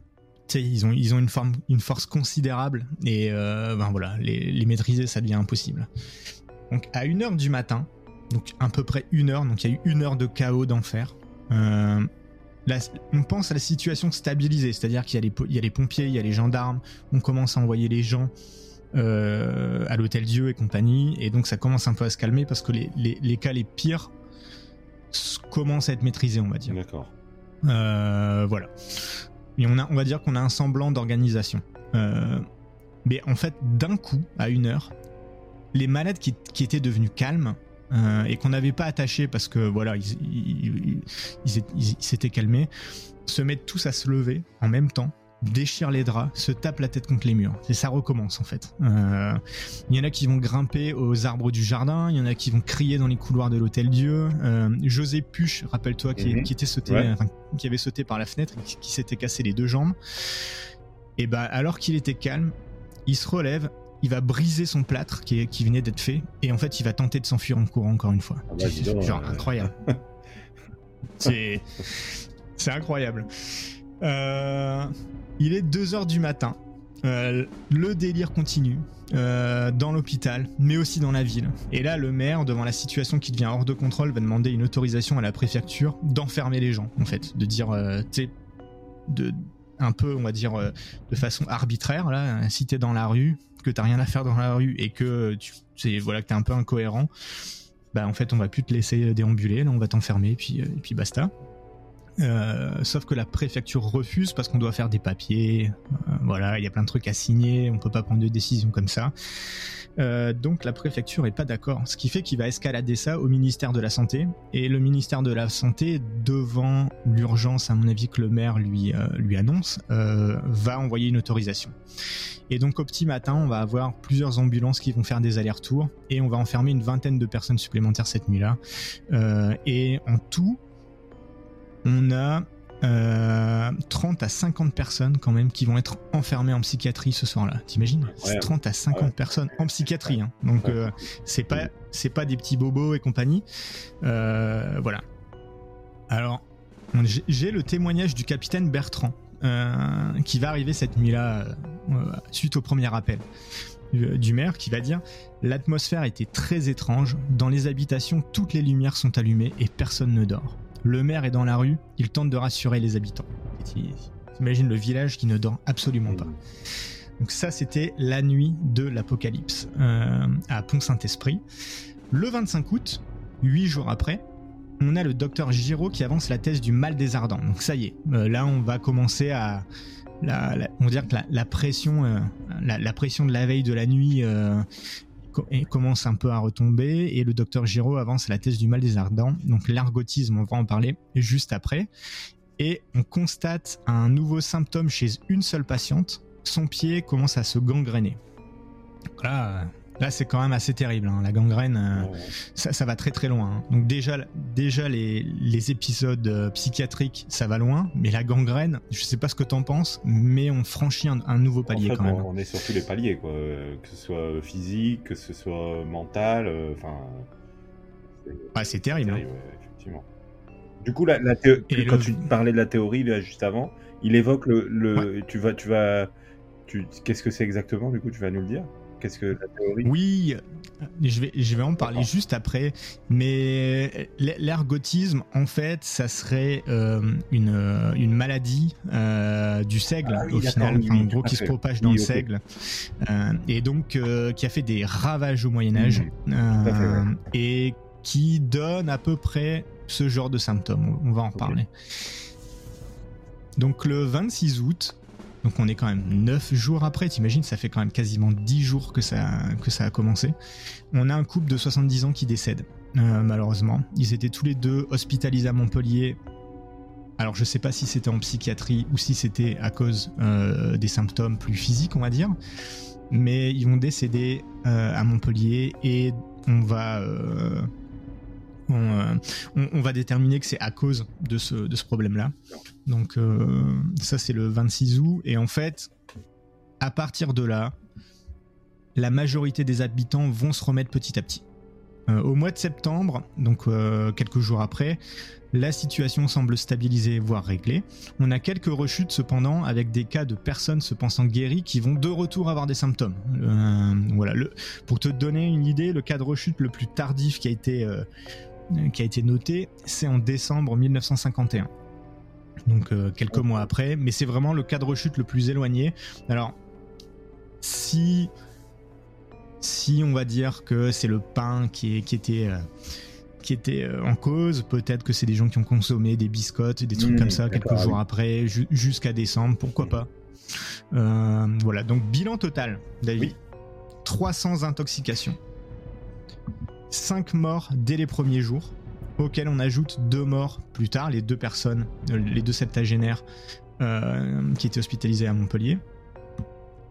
Ils ont, ils ont une, forme, une force considérable et euh, ben voilà, les, les maîtriser ça devient impossible. Donc à 1h du matin, donc à peu près une heure, donc il y a eu une heure de chaos d'enfer. Euh, on pense à la situation stabilisée, c'est-à-dire qu'il y, a les pompiers, il y a les gendarmes, on commence à envoyer les gens euh, à l'hôtel Dieu et compagnie, et donc ça commence un peu à se calmer parce que les, cas les pires commencent à être maîtrisés, on va dire. D'accord. Euh, voilà. Et on, a, on va dire qu'on a un semblant d'organisation. mais en fait, d'un coup, à une heure, les malades qui étaient devenus calmes euh, et qu'on n'avait pas attaché parce que voilà, ils s'étaient calmés, se mettent tous à se lever en même temps, déchirent les draps, se tapent la tête contre les murs. Et ça recommence en fait. Euh, il y en a qui vont grimper aux arbres du jardin, il y en a qui vont crier dans les couloirs de l'hôtel Dieu. Euh, José Puche, rappelle-toi, qui, mhm. était sauté, qui avait sauté par la fenêtre, qui, qui s'était cassé les deux jambes. Et ben alors qu'il était calme, il se relève, il va briser son plâtre qui, qui venait d'être fait, et en fait, il va tenter de s'enfuir en courant encore une fois. Ah bah, dis donc, Genre euh, incroyable. c'est c'est incroyable. Euh, il est 2 heures du matin. Euh, le délire continue euh, dans l'hôpital, mais aussi dans la ville. Et là, le maire, devant la situation qui devient hors de contrôle, va demander une autorisation à la préfecture d'enfermer les gens, en fait, de dire, euh, tu sais, de un peu, on va dire, euh, de façon arbitraire. Là, si t'es dans la rue, que t'as rien à faire dans la rue et que tu, c'est voilà, que t'es un peu incohérent, bah en fait, on va plus te laisser déambuler. Là, on va t'enfermer, euh, et puis basta. Euh, sauf que la préfecture refuse parce qu'on doit faire des papiers. Euh, voilà, il y a plein de trucs à signer. On peut pas prendre de décision comme ça. Euh, donc la préfecture est pas d'accord. Ce qui fait qu'il va escalader ça au ministère de la santé. Et le ministère de la santé, devant l'urgence, à mon avis, que le maire lui lui annonce, va envoyer une autorisation. Et donc au petit matin, on va avoir plusieurs ambulances qui vont faire des allers-retours et on va enfermer une vingtaine de personnes supplémentaires cette nuit-là. Et en tout, on a euh, 30 à 50 personnes quand même qui vont être enfermées en psychiatrie ce soir-là. T'imagines? C'est Ouais. 30 à 50 Ouais. personnes en psychiatrie. hein. Donc euh, c'est pas c'est pas des petits bobos et compagnie. Euh, voilà. Alors j'ai- le témoignage du capitaine Bertrand euh, qui va arriver cette nuit-là euh, euh, suite au premier appel du maire qui va dire l'atmosphère était très étrange. Dans les habitations, toutes les lumières sont allumées et personne ne dort. Le maire est dans la rue, il tente de rassurer les habitants. T'imagines le village qui ne dort absolument pas. Donc ça, c'était la nuit de l'apocalypse euh, à Pont-Saint-Esprit. Le 25 août, huit jours après, on a le docteur Giraud qui avance la thèse du mal des ardents. Donc ça y est, euh, là on va commencer à... On va dire que la, pression, euh, la, pression de la veille de la nuit commence un peu à retomber et le docteur Giraud avance la thèse du mal des ardents. Donc l'argotisme, on va en parler juste après. Et on constate un nouveau symptôme chez une seule patiente. Son pied commence à se gangréner. Là, là c'est quand même assez terrible. hein. La gangrène, euh, ça, ça va très très loin. hein. Donc déjà, déjà les, les épisodes euh, psychiatriques, ça va loin, mais la gangrène, je sais pas ce que t'en penses, mais on franchit un, un nouveau palier en fait, quand même. on, on est sur tous les paliers, quoi. euh, Que ce soit physique, que ce soit mental, enfin. c'est- Ouais, c'est terrible. hein. terrible, ouais, effectivement. Du coup, la, la théo- Et quand le- tu parlais de la théorie là, juste avant, il évoque le. le Tu vas, tu vas, tu, qu'est-ce que c'est exactement Du coup, tu vas nous le dire? Qu'est-ce que la théorie? Oui, je vais, je vais en parler juste après, mais l'ergotisme, en fait, ça serait euh, une, euh, une maladie euh, du seigle, Ah oui, au final, enfin, en gros, qui se propage dans Oui, le seigle, euh, et donc qui a fait des ravages au Moyen-Âge, ouais. et qui donne à peu près ce genre de symptômes. On va en Ok. reparler. Donc le 26 août, donc on est quand même 9 jours après, t'imagines, ça fait quand même quasiment 10 jours que ça, a commencé. On a un couple de 70 ans qui décède, euh, malheureusement. Ils étaient tous les deux hospitalisés à Montpellier. Alors je sais pas si c'était en psychiatrie ou si c'était à cause euh, des symptômes plus physiques, on va dire. Mais ils vont décéder euh, à Montpellier et on va... euh, on, va déterminer que c'est à cause de ce, problème-là. Donc euh, ça c'est le 26 août et en fait à partir de là la majorité des habitants vont se remettre petit à petit. Euh, au mois de septembre, donc quelques jours après, la situation semble stabilisée, voire réglée. On a quelques rechutes cependant, avec des cas de personnes se pensant guéries qui vont de retour avoir des symptômes. Voilà. Pour te donner une idée, le cas de rechute le plus tardif qui a été, qui a été noté, c'est en décembre 1951 donc euh, quelques mois après, mais c'est vraiment le cas de rechute le plus éloigné. Alors, si si on va dire que c'est le pain qui, est- qui était euh, qui était euh, en cause, peut-être que c'est des gens qui ont consommé des biscottes, des trucs Mmh, comme ça quelques ah jours oui. après, ju- jusqu'à décembre, pourquoi Mmh. pas. Euh, voilà, donc bilan total, David. Oui. 300 intoxications. 5 morts dès les premiers jours, auxquels on ajoute deux morts plus tard, les deux personnes, euh, les deux septagénaires euh, qui étaient hospitalisés à Montpellier.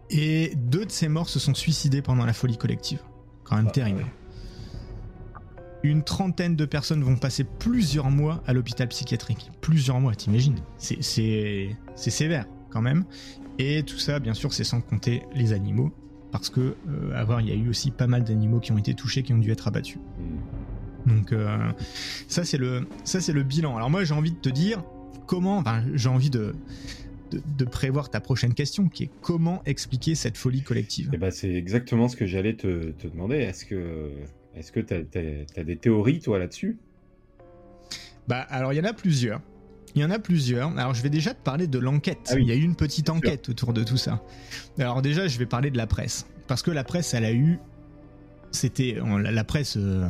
Et deux de ces morts se sont suicidés pendant la folie collective. Quand même Ah, terrible. Une trentaine de personnes vont passer plusieurs mois à l'hôpital psychiatrique. Plusieurs mois, t'imagines c'est sévère quand même. Et tout ça, bien sûr, c'est sans compter les animaux parce que avoir, il y a eu aussi pas mal d'animaux qui ont été touchés, qui ont dû être abattus. Hmm. Donc ça c'est le ça c'est le bilan. Alors moi j'ai envie de te dire comment, enfin j'ai envie de, de, prévoir ta prochaine question, qui est comment expliquer cette folie collective eh ben, C'est exactement ce que j'allais te, te, demander. Est-ce que est-ce que tu as, des théories, toi, là-dessus? Bah, alors, il y en a plusieurs. Il y en a plusieurs. Alors, je vais déjà te parler de l'enquête. Ah il y a eu une petite enquête autour de tout ça. Alors, déjà, je vais parler de la presse. Parce que la presse, elle a eu. C'était. La presse. Euh,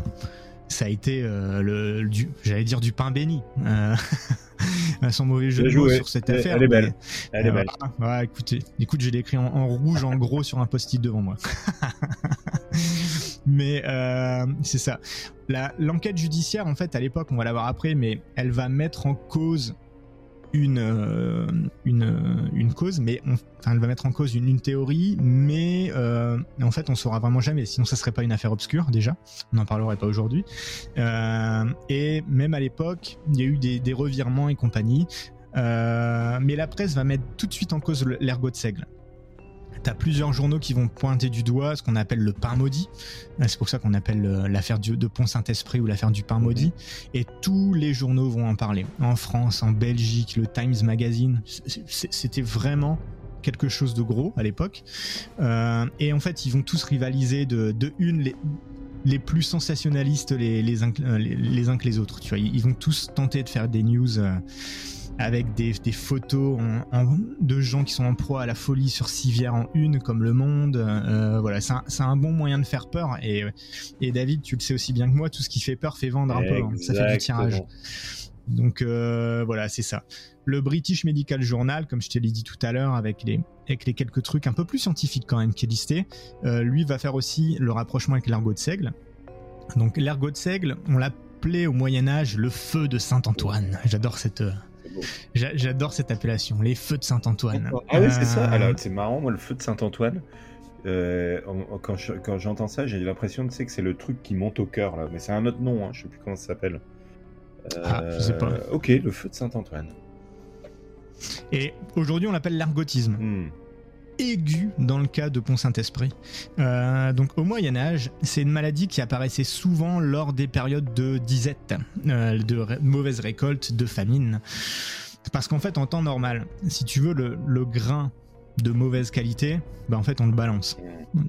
ça a été euh, le, j'allais dire du pain béni. Euh, sans mauvais jeu de mots sur cette affaire. Elle est belle. Elle est belle. Ouais, écoutez, écoute, j'ai écrit en, rouge, en gros, sur un post-it devant moi. mais euh, c'est ça. L'enquête judiciaire, en fait, à l'époque, on va la voir après, mais elle va mettre en cause une, euh, une, une cause, mais enfin, elle va mettre en cause une, une théorie, mais euh, en fait, on saura vraiment jamais. Sinon, ça serait pas une affaire obscure déjà. On n'en parlerait pas aujourd'hui. Euh, et même à l'époque, il y a eu des, des revirements et compagnie. mais la presse va mettre tout de suite en cause l'ergot de seigle. T'as plusieurs journaux qui vont pointer du doigt ce qu'on appelle le pain maudit. Euh, c'est pour ça qu'on appelle euh, l'affaire de Pont-Saint-Esprit ou l'affaire du pain maudit. Et tous les journaux vont en parler. En France, en Belgique, le Times Magazine. C'était vraiment quelque chose de gros à l'époque. Euh, et en fait, ils vont tous rivaliser de, de une les, les plus sensationnalistes les, les, uns, les, uns que les autres. Tu vois, ils vont tous tenter de faire des news avec des, photos de gens qui sont en proie à la folie sur civière en une, comme Le Monde. Euh, voilà, c'est un, bon moyen de faire peur. Et, et David, tu le sais aussi bien que moi, tout ce qui fait peur fait vendre un peu. Hein. Ça fait du tirage. Donc euh, voilà, c'est ça. Le British Medical Journal, comme je te l'ai dit tout à l'heure, avec les, avec les quelques trucs un peu plus scientifiques quand même qui est listé, euh, lui va faire aussi le rapprochement avec l'ergot de seigle. Donc l'ergot de seigle, on l'appelait au Moyen Âge le feu de Saint Antoine. J'adore cette J'adore cette appellation, les feux de Saint-Antoine. Ah oui, c'est ça. Euh, Alors, c'est marrant, moi, le feu de Saint-Antoine. Euh, quand j'entends ça, j'ai l'impression de que c'est le truc qui monte au cœur là, mais c'est un autre nom, hein, je sais plus comment ça s'appelle. ah, je sais pas. Euh, ok, le feu de Saint-Antoine. Et aujourd'hui, on l'appelle l'ergotisme. Hmm aigu dans le cas de Pont-Saint-Esprit. Euh, donc au Moyen Âge, c'est une maladie qui apparaissait souvent lors des périodes de disette, euh, de mauvaise récolte, de famine. Parce qu'en fait, en temps normal, si tu veux le, grain de mauvaise qualité, bah en fait on le balance.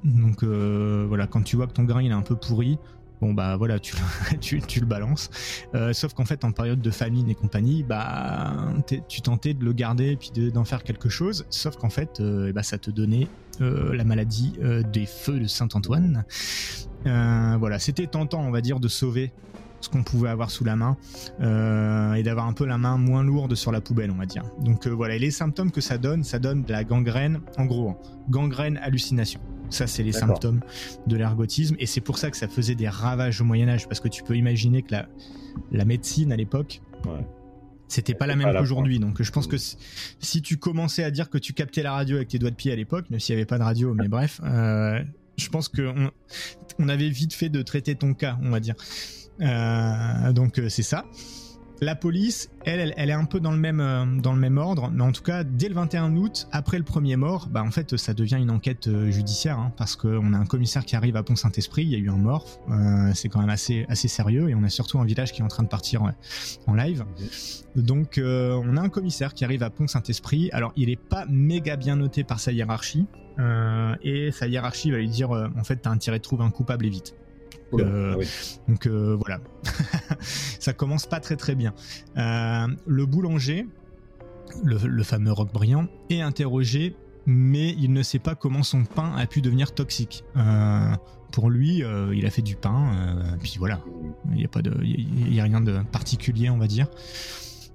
Donc euh, voilà, quand tu vois que ton grain il est un peu pourri, bon bah voilà tu, le balances. Euh, sauf qu'en fait en période de famine et compagnie bah tu tentais de le garder et puis d'en faire quelque chose. Sauf qu'en fait euh, bah, ça te donnait euh, la maladie des feux de Saint-Antoine. Voilà c'était tentant on va dire de sauver ce qu'on pouvait avoir sous la main et d'avoir un peu la main moins lourde sur la poubelle on va dire. Donc voilà et les symptômes que ça donne ça donne de la gangrène en gros hein, gangrène hallucination ça, c'est les symptômes de l'ergotisme. Et c'est pour ça que ça faisait des ravages au Moyen-Âge. Parce que tu peux imaginer que la, la médecine à l'époque. C'était pas la même qu'aujourd'hui. Donc je pense que si tu commençais à dire que tu captais la radio avec tes doigts de pied à l'époque, même s'il n'y avait pas de radio, mais bref, euh, je pense qu'on on avait vite fait de traiter ton cas, on va dire. Euh, donc euh, c'est ça. La police, elle, elle, est un peu dans le même euh, dans le même ordre, mais en tout cas, dès le 21 août, après le premier mort, bah en fait, ça devient une enquête euh, judiciaire, hein, parce qu'on a un commissaire qui arrive à Pont-Saint-Esprit, il y a eu un mort, euh, c'est quand même assez assez sérieux, et on a surtout un village qui est en train de partir en live. Donc, on a un commissaire qui arrive à Pont-Saint-Esprit. Alors, il est pas méga bien noté par sa hiérarchie, et sa hiérarchie va lui dire, en fait, t'as intérêt de trouver un coupable et vite. Euh, ah donc euh, voilà, ça commence pas très très bien. Euh, le boulanger, le, fameux Roc Briand, est interrogé, mais il ne sait pas comment son pain a pu devenir toxique. pour lui, il a fait du pain, puis voilà, il n'y a pas de, il a rien de particulier, on va dire.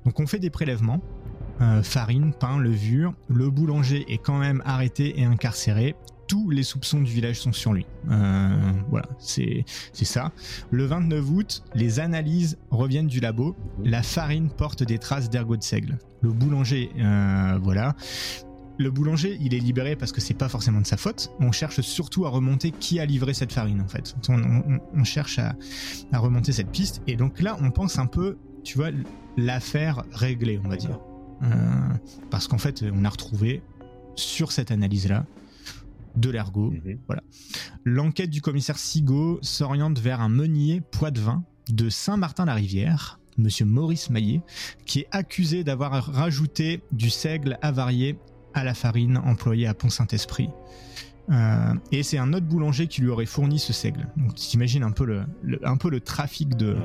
Donc on fait des prélèvements. farine, pain, levure. Le boulanger est quand même arrêté et incarcéré tous les soupçons du village sont sur lui. Euh, voilà, c'est ça. Le 29 août, les analyses reviennent du labo. La farine porte des traces d'ergot de seigle. Le boulanger, euh, voilà. Le boulanger, il est libéré parce que c'est pas forcément de sa faute. On cherche surtout à remonter qui a livré cette farine en fait. On, cherche à, remonter cette piste. Et donc là, on pense un peu, tu vois, l'affaire réglée, on va dire. Euh, parce qu'en fait, on a retrouvé sur cette analyse-là de l'ergot. Mhm. Voilà. L'enquête du commissaire Sigaud s'oriente vers un meunier Poitvin de Saint-Martin-la-Rivière, monsieur Maurice Maillet, qui est accusé d'avoir rajouté du seigle avarié à la farine employée à Pont-Saint-Esprit. Euh, et c'est un autre boulanger qui lui aurait fourni ce seigle. Donc t'imagines un peu le, le- un peu le trafic de.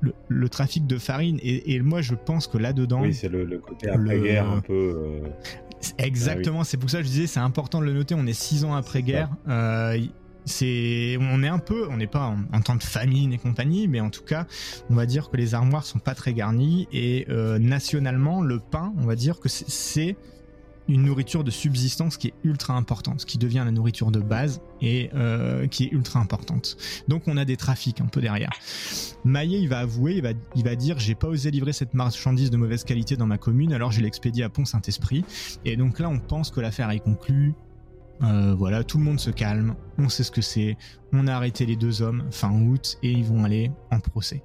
Le, le trafic de farine et, et moi je pense que là-dedans Oui, c'est le, le côté après-guerre un peu. euh, c'est Exactement, c'est pour ça que je disais c'est important de le noter. On est six ans après guerre. Euh, c'est, on est un peu, on n'est pas en, en temps de famine et compagnie, mais en tout cas, on va dire que les armoires sont pas très garnies et euh, nationalement, le pain, on va dire que c'est- c'est une nourriture de subsistance qui est ultra importante, qui devient la nourriture de base et euh, qui est ultra importante. Donc on a des trafics un peu derrière. Maillet, il va avouer, il va, il va dire j'ai pas osé livrer cette marchandise de mauvaise qualité dans ma commune, alors je l'ai à Pont-Saint-Esprit. Et donc là, on pense que l'affaire est conclue. Euh, voilà, tout le monde se calme, on sait ce que c'est, on a arrêté les deux hommes fin août et ils vont aller en procès.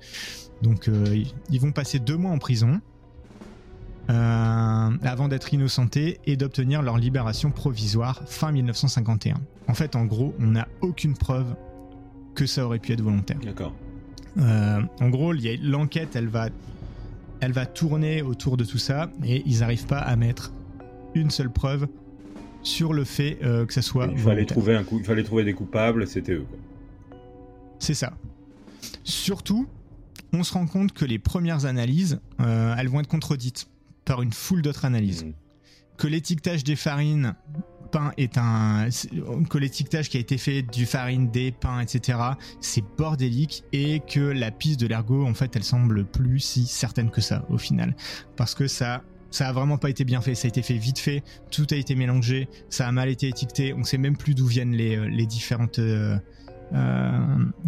Donc euh, ils vont passer deux mois en prison euh, avant d'être innocentés et d'obtenir leur libération provisoire fin 1951. En fait, en gros, on n'a aucune preuve que ça aurait pu être volontaire. D'accord. Euh, en gros, l'enquête, elle va, elle va tourner autour de tout ça et ils n'arrivent pas à mettre une seule preuve sur le fait euh, que ça soit. il, fallait volontaire. trouver un coup, il fallait trouver des coupables, c'était eux. C'est ça. Surtout, on se rend compte que les premières analyses, euh, elles vont être contredites par une foule d'autres analyses. Mhm. Que l'étiquetage des farines pain est un que l'étiquetage qui a été fait du farine des pains etc c'est bordélique et que la piste de l'ergot en fait elle semble plus si certaine que ça au final. Parce que ça ça a vraiment pas été bien fait. Ça a été fait vite fait. Tout a été mélangé. Ça a mal été étiqueté. On sait même plus d'où viennent les, euh, les différentes euh,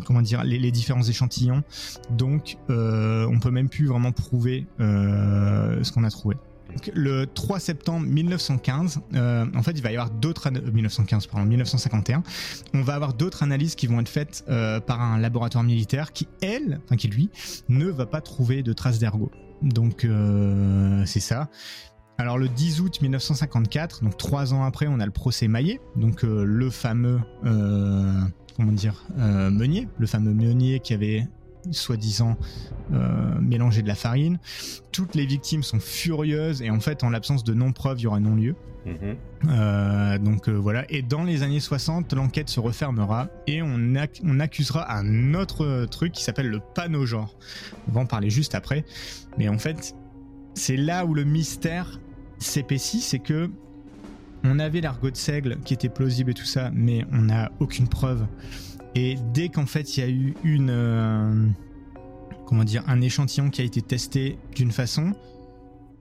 comment dire les, différents échantillons donc euh, on peut même plus vraiment prouver euh, ce qu'on a trouvé le 3 septembre 1915, euh, en fait, il va y avoir d'autres ana- euh, 1915 pardon 1951. On va avoir d'autres analyses qui vont être faites euh, par un laboratoire militaire qui, elle, enfin qui lui, ne va pas trouver de traces d'ergot. Donc euh, c'est ça. Alors le 10 août 1954, donc trois ans après, on a le procès Maillet, donc euh, le fameux euh, comment dire euh, meunier, le fameux meunier qui avait soi-disant euh, mélangé de la farine. Toutes les victimes sont furieuses et en fait, en l'absence de non-preuve, il y aura non-lieu. Mhm. Euh, donc euh, voilà. Et dans les années 60, l'enquête se refermera et on, ac- on accusera un autre truc qui s'appelle le panneau genre. On va en parler juste après. Mais en fait, c'est là où le mystère s'épaissit, c'est que on avait l'argot de seigle qui était plausible et tout ça, mais on n'a aucune preuve. Et dès qu'en fait il y a eu une euh, comment dire un échantillon qui a été testé d'une façon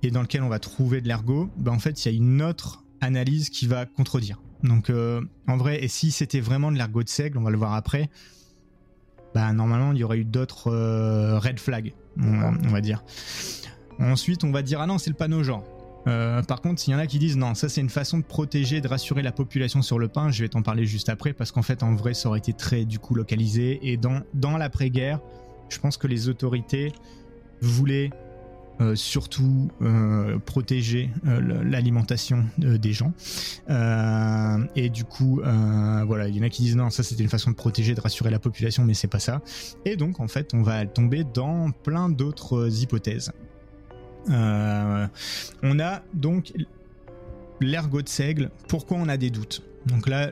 et dans lequel on va trouver de l'ergot, bah en fait il y a une autre analyse qui va contredire. Donc euh, en vrai, et si c'était vraiment de l'ergot de seigle, on va le voir après, bah normalement il y aurait eu d'autres euh, red flags, on, on va dire. Ensuite, on va dire ah non c'est le panneau genre. Euh, par contre, s'il y en a qui disent non, ça c'est une façon de protéger, de rassurer la population sur le pain, je vais t'en parler juste après parce qu'en fait en vrai ça aurait été très du coup localisé et dans dans l'après-guerre, je pense que les autorités voulaient euh, surtout euh, protéger l'alimentation des gens. Et du coup, voilà, il y en a qui disent non, ça c'était une façon de protéger, de rassurer la population, mais c'est pas ça. Et donc, en fait, on va tomber dans plein d'autres hypothèses. Euh, on a donc l'ergot de seigle. Pourquoi on a des doutes? Donc là,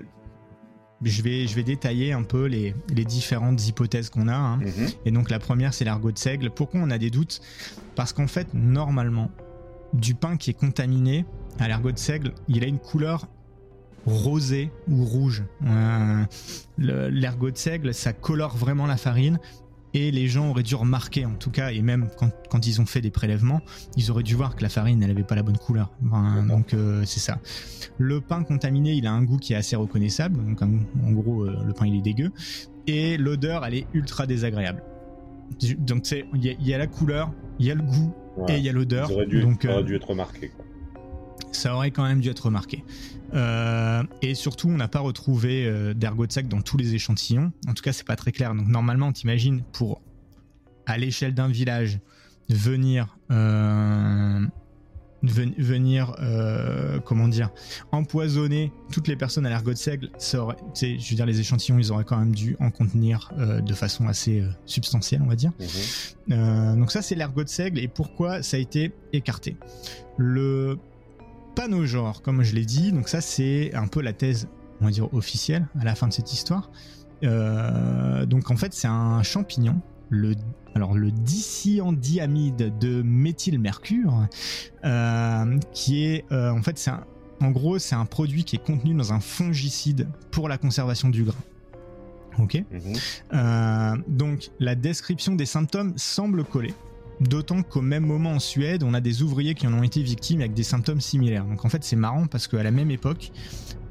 je vais, je vais détailler un peu les, les différentes hypothèses qu'on a. hein. Mhm. Et donc la première, c'est l'argot de seigle. Pourquoi on a des doutes? Parce qu'en fait, normalement, du pain qui est contaminé à l'ergot de seigle, il a une couleur rosée ou rouge. Euh, le- L'ergot de seigle, ça colore vraiment la farine. Et les gens auraient dû remarquer, en tout cas, et même quand, quand ils ont fait des prélèvements, ils auraient dû voir que la farine, elle avait pas la bonne couleur. Enfin, donc euh, c'est ça. Le pain contaminé, il a un goût qui est assez reconnaissable. Donc en, en gros, euh, le pain, il est dégueu. Et l'odeur, elle est ultra désagréable. Donc c'est, il y, a- il y a la couleur, il y a le goût et il y a l'odeur. Ça aurait dû, Donc ça aurait euh, dû être remarqué. quoi. Ça aurait quand même dû être remarqué. Euh, et surtout, on n'a pas retrouvé euh, d'ergot de seigle dans tous les échantillons. En tout cas, c'est pas très clair. Donc normalement, t'imagines pour à l'échelle d'un village venir euh, venir, euh, comment dire, empoisonner toutes les personnes à l'ergot de seigle, ça aurait, je veux dire, les échantillons, ils auraient quand même dû en contenir de façon assez substantielle, on va dire. Mhm. donc ça, c'est l'ergot de seigle et pourquoi ça a été écarté? Le panneau genre, comme je l'ai dit, donc ça, c'est un peu la thèse, on va dire, officielle à la fin de cette histoire. donc en fait, c'est un champignon le alors le dicyandiamide de méthylmercure, euh, qui est euh, en fait c'est en gros c'est un produit qui est contenu dans un fongicide pour la conservation du grain. Ok? Mhm. Euh, donc la description des symptômes semble coller. D'autant qu'au même moment en Suède, on a des ouvriers qui en ont été victimes avec des symptômes similaires. Donc en fait, c'est marrant parce qu'à la même époque,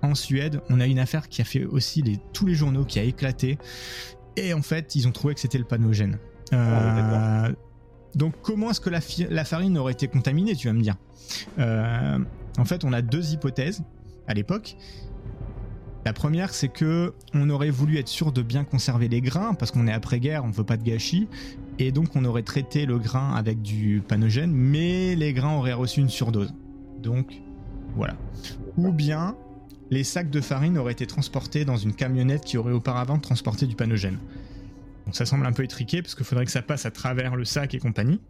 en Suède, on a une affaire qui a fait aussi les, tous les journaux, qui a éclaté. Et en fait, ils ont trouvé que c'était le panogène. Euh, donc comment est-ce que la, farine aurait été contaminée, tu vas me dire? Euh, En fait, on a deux hypothèses à l'époque. La première, c'est que on aurait voulu être sûr de bien conserver les grains parce qu'on est après-guerre, on veut pas de gâchis, et donc on aurait traité le grain avec du panogène, mais les grains auraient reçu une surdose. Donc voilà. Ou bien les sacs de farine auraient été transportés dans une camionnette qui aurait auparavant transporté du panogène. Donc ça semble un peu étriqué parce qu'il faudrait que ça passe à travers le sac et compagnie.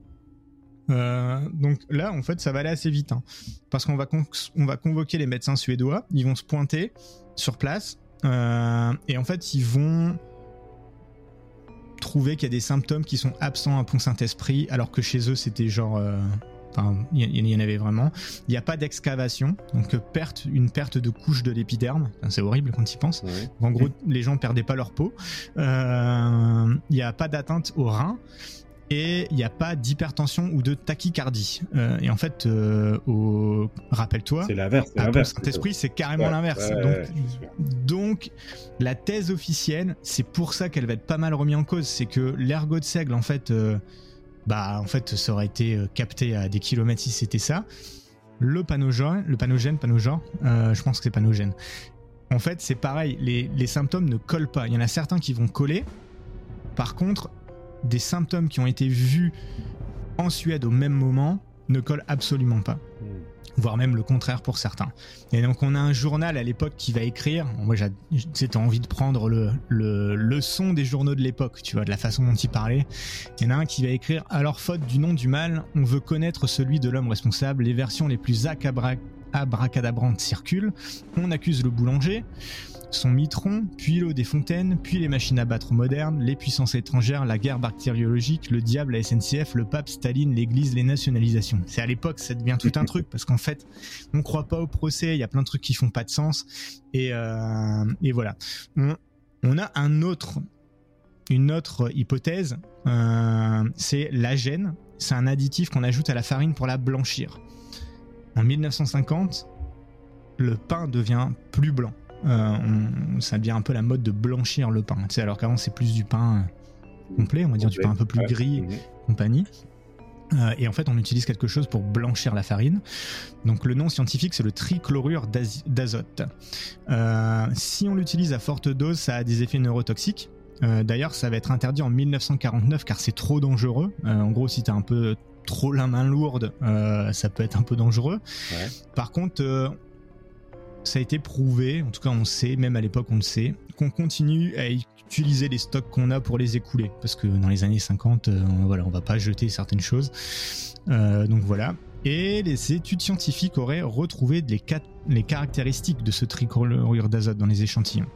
Euh, donc là, en fait, ça va aller assez vite. Hein. parce qu'on va, on va convoquer les médecins suédois, ils vont se pointer sur place, euh, et en fait, ils vont trouver qu'il y a des symptômes qui sont absents à Pont-Saint-Esprit, alors que chez eux, c'était genre... Euh, il y, en avait vraiment. Il n'y a pas d'excavation, donc euh, perte, une perte de couche de l'épiderme. c'est horrible quand tu y penses. En gros, les gens perdaient pas leur peau. Euh, il n'y a pas d'atteinte au rein et il n'y a pas d'hypertension ou de tachycardie. Euh, et en fait, au... rappelle-toi, c'est l'inverse. Saint-Esprit, c'est carrément l'inverse. donc, la thèse officielle, c'est pour ça qu'elle va être pas mal remise en cause, c'est que l'ergot de seigle, en fait, bah en fait ça aurait été euh, capté à des kilomètres si c'était ça. Le panogène, le panogène, panogène, euh, je pense que c'est panogène. En fait, c'est pareil, les, les, symptômes ne collent pas. Il y en a certains qui vont coller. Par contre, des symptômes qui ont été vus en Suède au même moment ne collent absolument pas. Hmm voire même le contraire pour certains. Et donc on a un journal à l'époque qui va écrire, moi j'ai envie de prendre le, le, son des journaux de l'époque, tu vois, de la façon dont il parlait. Il y en a un qui va écrire, alors faute du nom du mal, on veut connaître celui de l'homme responsable, les versions les plus abracadabrantes circulent, on accuse le boulanger, son mitron, puis l'eau des fontaines, puis les machines à battre modernes, les puissances étrangères, la guerre bactériologique, le diable, la SNCF, le pape, Staline, l'église, les nationalisations. C'est à l'époque, ça devient tout un truc, parce qu'en fait, on croit pas au procès, il y a plein de trucs qui font pas de sens, et, euh, voilà. On, a un autre, une autre hypothèse, euh, c'est l'agène, c'est un additif qu'on ajoute à la farine pour la blanchir. En 1950, le pain devient plus blanc. Euh, ça devient un peu la mode de blanchir le pain. Tu alors qu'avant c'est plus du pain complet, on va dire du pain un peu plus gris, compagnie. Euh, et en fait, on utilise quelque chose pour blanchir la farine. Donc, le nom scientifique, c'est le trichlorure d'azote. Euh, si on l'utilise à forte dose, ça a des effets neurotoxiques. D'ailleurs, ça va être interdit en 1949 car c'est trop dangereux. en gros, si t'as un peu trop la main lourde, ça peut être un peu dangereux. Par contre, ça a été prouvé, en tout cas on sait, même à l'époque on le sait, qu'on continue à utiliser les stocks qu'on a pour les écouler. Parce que dans les années 50, euh, voilà, on va pas jeter certaines choses. Euh, donc voilà. Et les études scientifiques auraient retrouvé les, les caractéristiques de ce trichlorure d'azote dans les échantillons.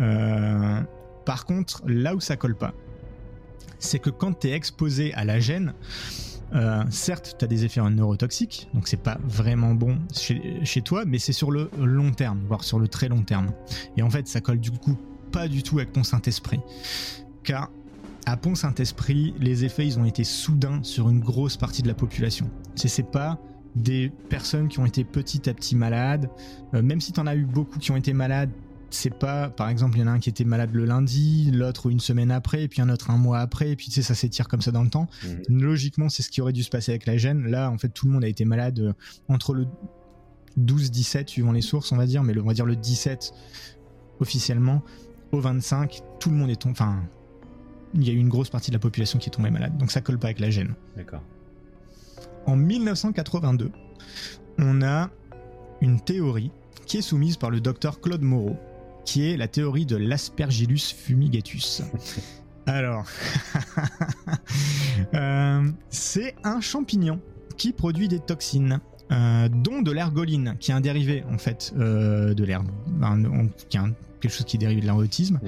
Euh, par contre, là où ça colle pas, c'est que quand tu es exposé à la gêne, euh, certes, tu as des effets neurotoxiques, donc c'est pas vraiment bon chez, toi, mais c'est sur le long terme, voire sur le très long terme. Et en fait, ça colle du coup pas du tout avec ton Saint-Esprit. Car à Pont Saint-Esprit, les effets ils ont été soudains sur une grosse partie de la population. C'est pas des personnes qui ont été petit à petit malades, euh, même si tu en as eu beaucoup qui ont été malades c'est pas, par exemple, il y en a un qui était malade le lundi, l'autre une semaine après, et puis un autre un mois après, et puis tu sais, ça s'étire comme ça dans le temps. Mhm. Logiquement, c'est ce qui aurait dû se passer avec la gêne. Là, en fait, tout le monde a été malade euh, entre le 12-17, suivant les sources, on va dire, mais on va dire le 17 officiellement, au 25, tout le monde est tombé. Enfin, il y a eu une grosse partie de la population qui est tombée malade, donc ça colle pas avec la gêne. D'accord. En 1982, on a une théorie qui est soumise par le docteur Claude Moreau, qui est la théorie de l'Aspergillus fumigatus. Alors, euh, c'est un champignon qui produit des toxines. Euh, dont de l'ergoline, qui est un dérivé en fait euh, de l'herbe, qui est quelque chose qui est dérivé de l'ergotisme,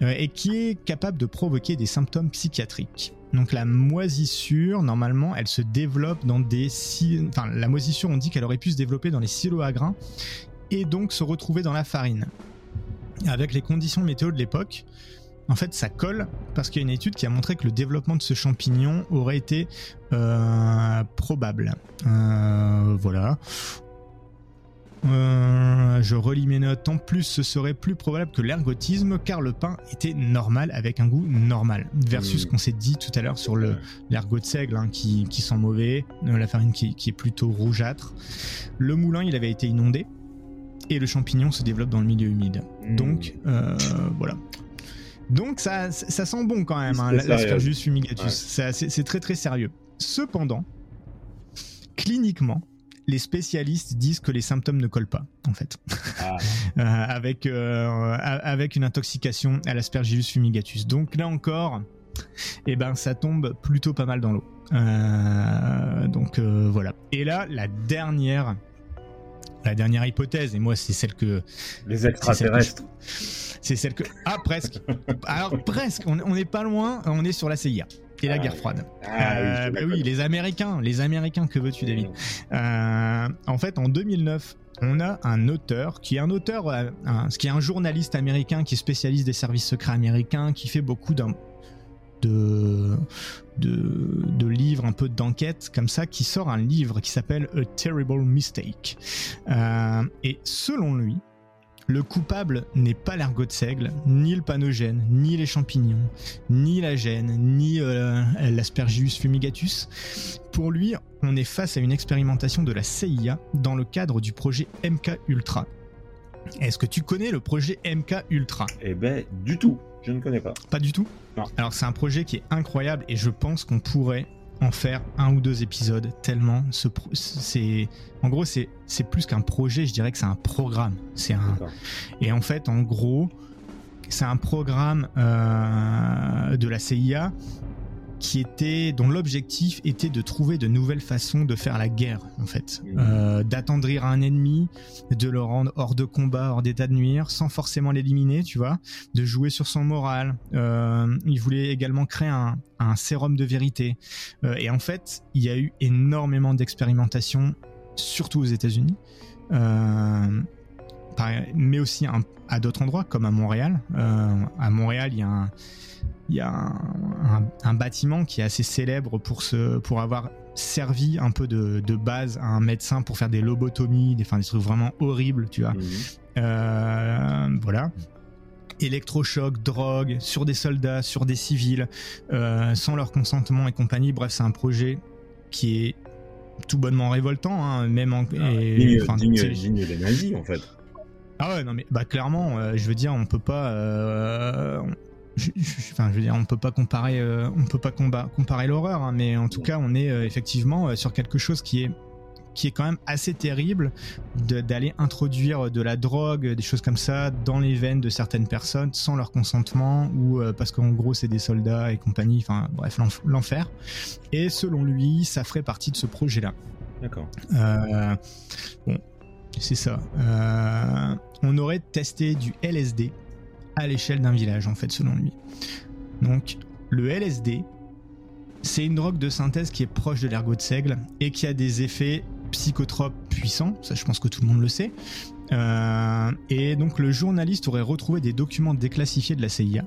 mhm. et qui est capable de provoquer des symptômes psychiatriques. Donc la moisissure, normalement, elle se développe dans des... Enfin, la moisissure, on dit qu'elle aurait pu se développer dans les silos à grains et donc se retrouver dans la farine. Avec les conditions météo de l'époque, en fait, ça colle parce qu'il y a une étude qui a montré que le développement de ce champignon aurait été euh, probable. Euh, voilà. Euh, je relis mes notes. En plus, ce serait plus probable que l'ergotisme car le pain était normal avec un goût normal. Versus ce qu'on s'est dit tout à l'heure sur le l'ergot de seigle hein, qui, sent mauvais, la farine qui, est plutôt rougeâtre. Le moulin, il avait été inondé et le champignon se développe dans le milieu humide. Hmm. Donc, voilà. Donc ça, ça sent bon quand même, hein, l'Aspergillus fumigatus. C'est très très sérieux. Cependant, cliniquement, les spécialistes disent que les symptômes ne collent pas, en fait, ah. euh, avec, euh, avec une intoxication à l'Aspergillus fumigatus. Donc là encore, eh ben, ça tombe plutôt pas mal dans l'eau. Euh, donc voilà. Et là, la dernière, la dernière hypothèse, et moi c'est celle que... Les extraterrestres. C'est celle que. Ah, presque. Alors, presque. On n'est pas loin. On est sur la CIA et la ah guerre froide. Ah, oui, euh, bah oui, les Américains. Les Américains, que veux-tu, David euh, En fait, en 2009, on a un auteur qui est un auteur, euh, ce qui est un journaliste américain qui est spécialiste des services secrets américains, qui fait beaucoup de, de, livres, un peu d'enquête comme ça, qui sort un livre qui s'appelle A Terrible Mistake. et selon lui, le coupable n'est pas l'ergot de seigle, ni le panogène, ni les champignons, ni la gêne, ni euh, l'aspergillus fumigatus. Pour lui, on est face à une expérimentation de la CIA dans le cadre du projet MK Ultra. Est-ce que tu connais le projet MK Ultra? Eh ben, du tout. Je ne connais pas. Pas du tout Non. Alors c'est un projet qui est incroyable et je pense qu'on pourrait en faire un ou deux épisodes tellement ce c'est en gros c'est c'est plus qu'un projet je dirais que c'est un programme c'est un et en fait en gros c'est un programme euh, de la CIA qui était dont l'objectif était de trouver de nouvelles façons de faire la guerre en fait, mmh. euh, d'attendrir un ennemi, de le rendre hors de combat, hors d'état de nuire, sans forcément l'éliminer, tu vois, de jouer sur son moral. Euh, il voulait également créer un, un sérum de vérité. Euh, et en fait, il y a eu énormément d'expérimentations, surtout aux États-Unis. Euh, mais aussi à d'autres endroits comme à Montréal. Euh, à Montréal, il y a un, il y a un, bâtiment qui est assez célèbre pour, ce, pour avoir servi un peu de, de, base à un médecin pour faire des lobotomies, des, enfin, des trucs vraiment horribles, tu vois. Mhm. Euh, voilà. Électrochoc, drogue, sur des soldats, sur des civils, euh, sans leur consentement et compagnie. Bref, c'est un projet qui est tout bonnement révoltant, hein, même en. Ah, et, digne, des nazis, en fait. Ah ouais, non mais bah clairement, euh, je veux dire, on peut pas, euh, enfin, je veux dire, on peut pas comparer, euh, on peut pas comparer l'horreur, hein, mais en tout cas, on est effectivement sur quelque chose qui est qui est quand même assez terrible d'aller introduire de la drogue, des choses comme ça dans les veines de certaines personnes sans leur consentement ou parce qu'en gros c'est des soldats et compagnie, enfin bref l'enfer. Et selon lui, ça ferait partie de ce projet-là. D'accord. bon, c'est ça. on aurait testé du LSD à l'échelle d'un village, en fait, selon lui. Donc, le LSD, c'est une drogue de synthèse qui est proche de l'ergot de seigle et qui a des effets psychotropes puissants, ça je pense que tout le monde le sait. Euh, et donc le journaliste aurait retrouvé des documents déclassifiés de la CIA.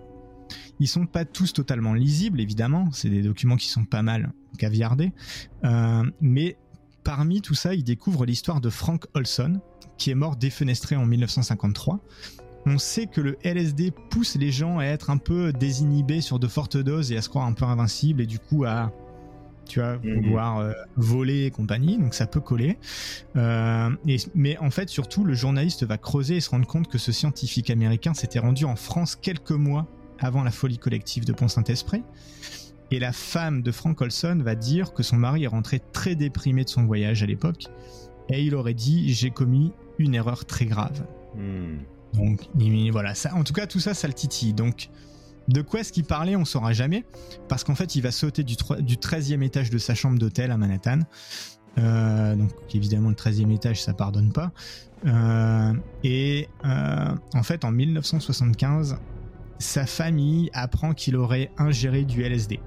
Ils sont pas tous totalement lisibles, évidemment, c'est des documents qui sont pas mal caviardés, euh, mais parmi tout ça, il découvre l'histoire de Frank Olson, qui est mort défenestré en 1953 on sait que le LSD pousse les gens à être un peu désinhibés sur de fortes doses et à se croire un peu invincibles et du coup à tu vois, mhm. vouloir euh, voler et compagnie, donc ça peut coller. Euh, mais en fait, surtout, le journaliste va creuser et se rendre compte que ce scientifique américain s'était rendu en France quelques mois avant la folie collective de Pont-Saint-Esprit. Et la femme de Frank Olson va dire que son mari est rentré très déprimé de son voyage à l'époque. Et il aurait dit J'ai commis une erreur très grave. Hmm. Donc voilà, ça, en tout cas, tout ça, ça le titille. Donc de quoi est-ce qu'il parlait, on saura jamais. Parce qu'en fait, il va sauter du, du 13e étage de sa chambre d'hôtel à Manhattan. Euh, donc évidemment, le 13e étage, ça pardonne pas. Euh, et euh, en fait, en 1975, sa famille apprend qu'il aurait ingéré du LSD.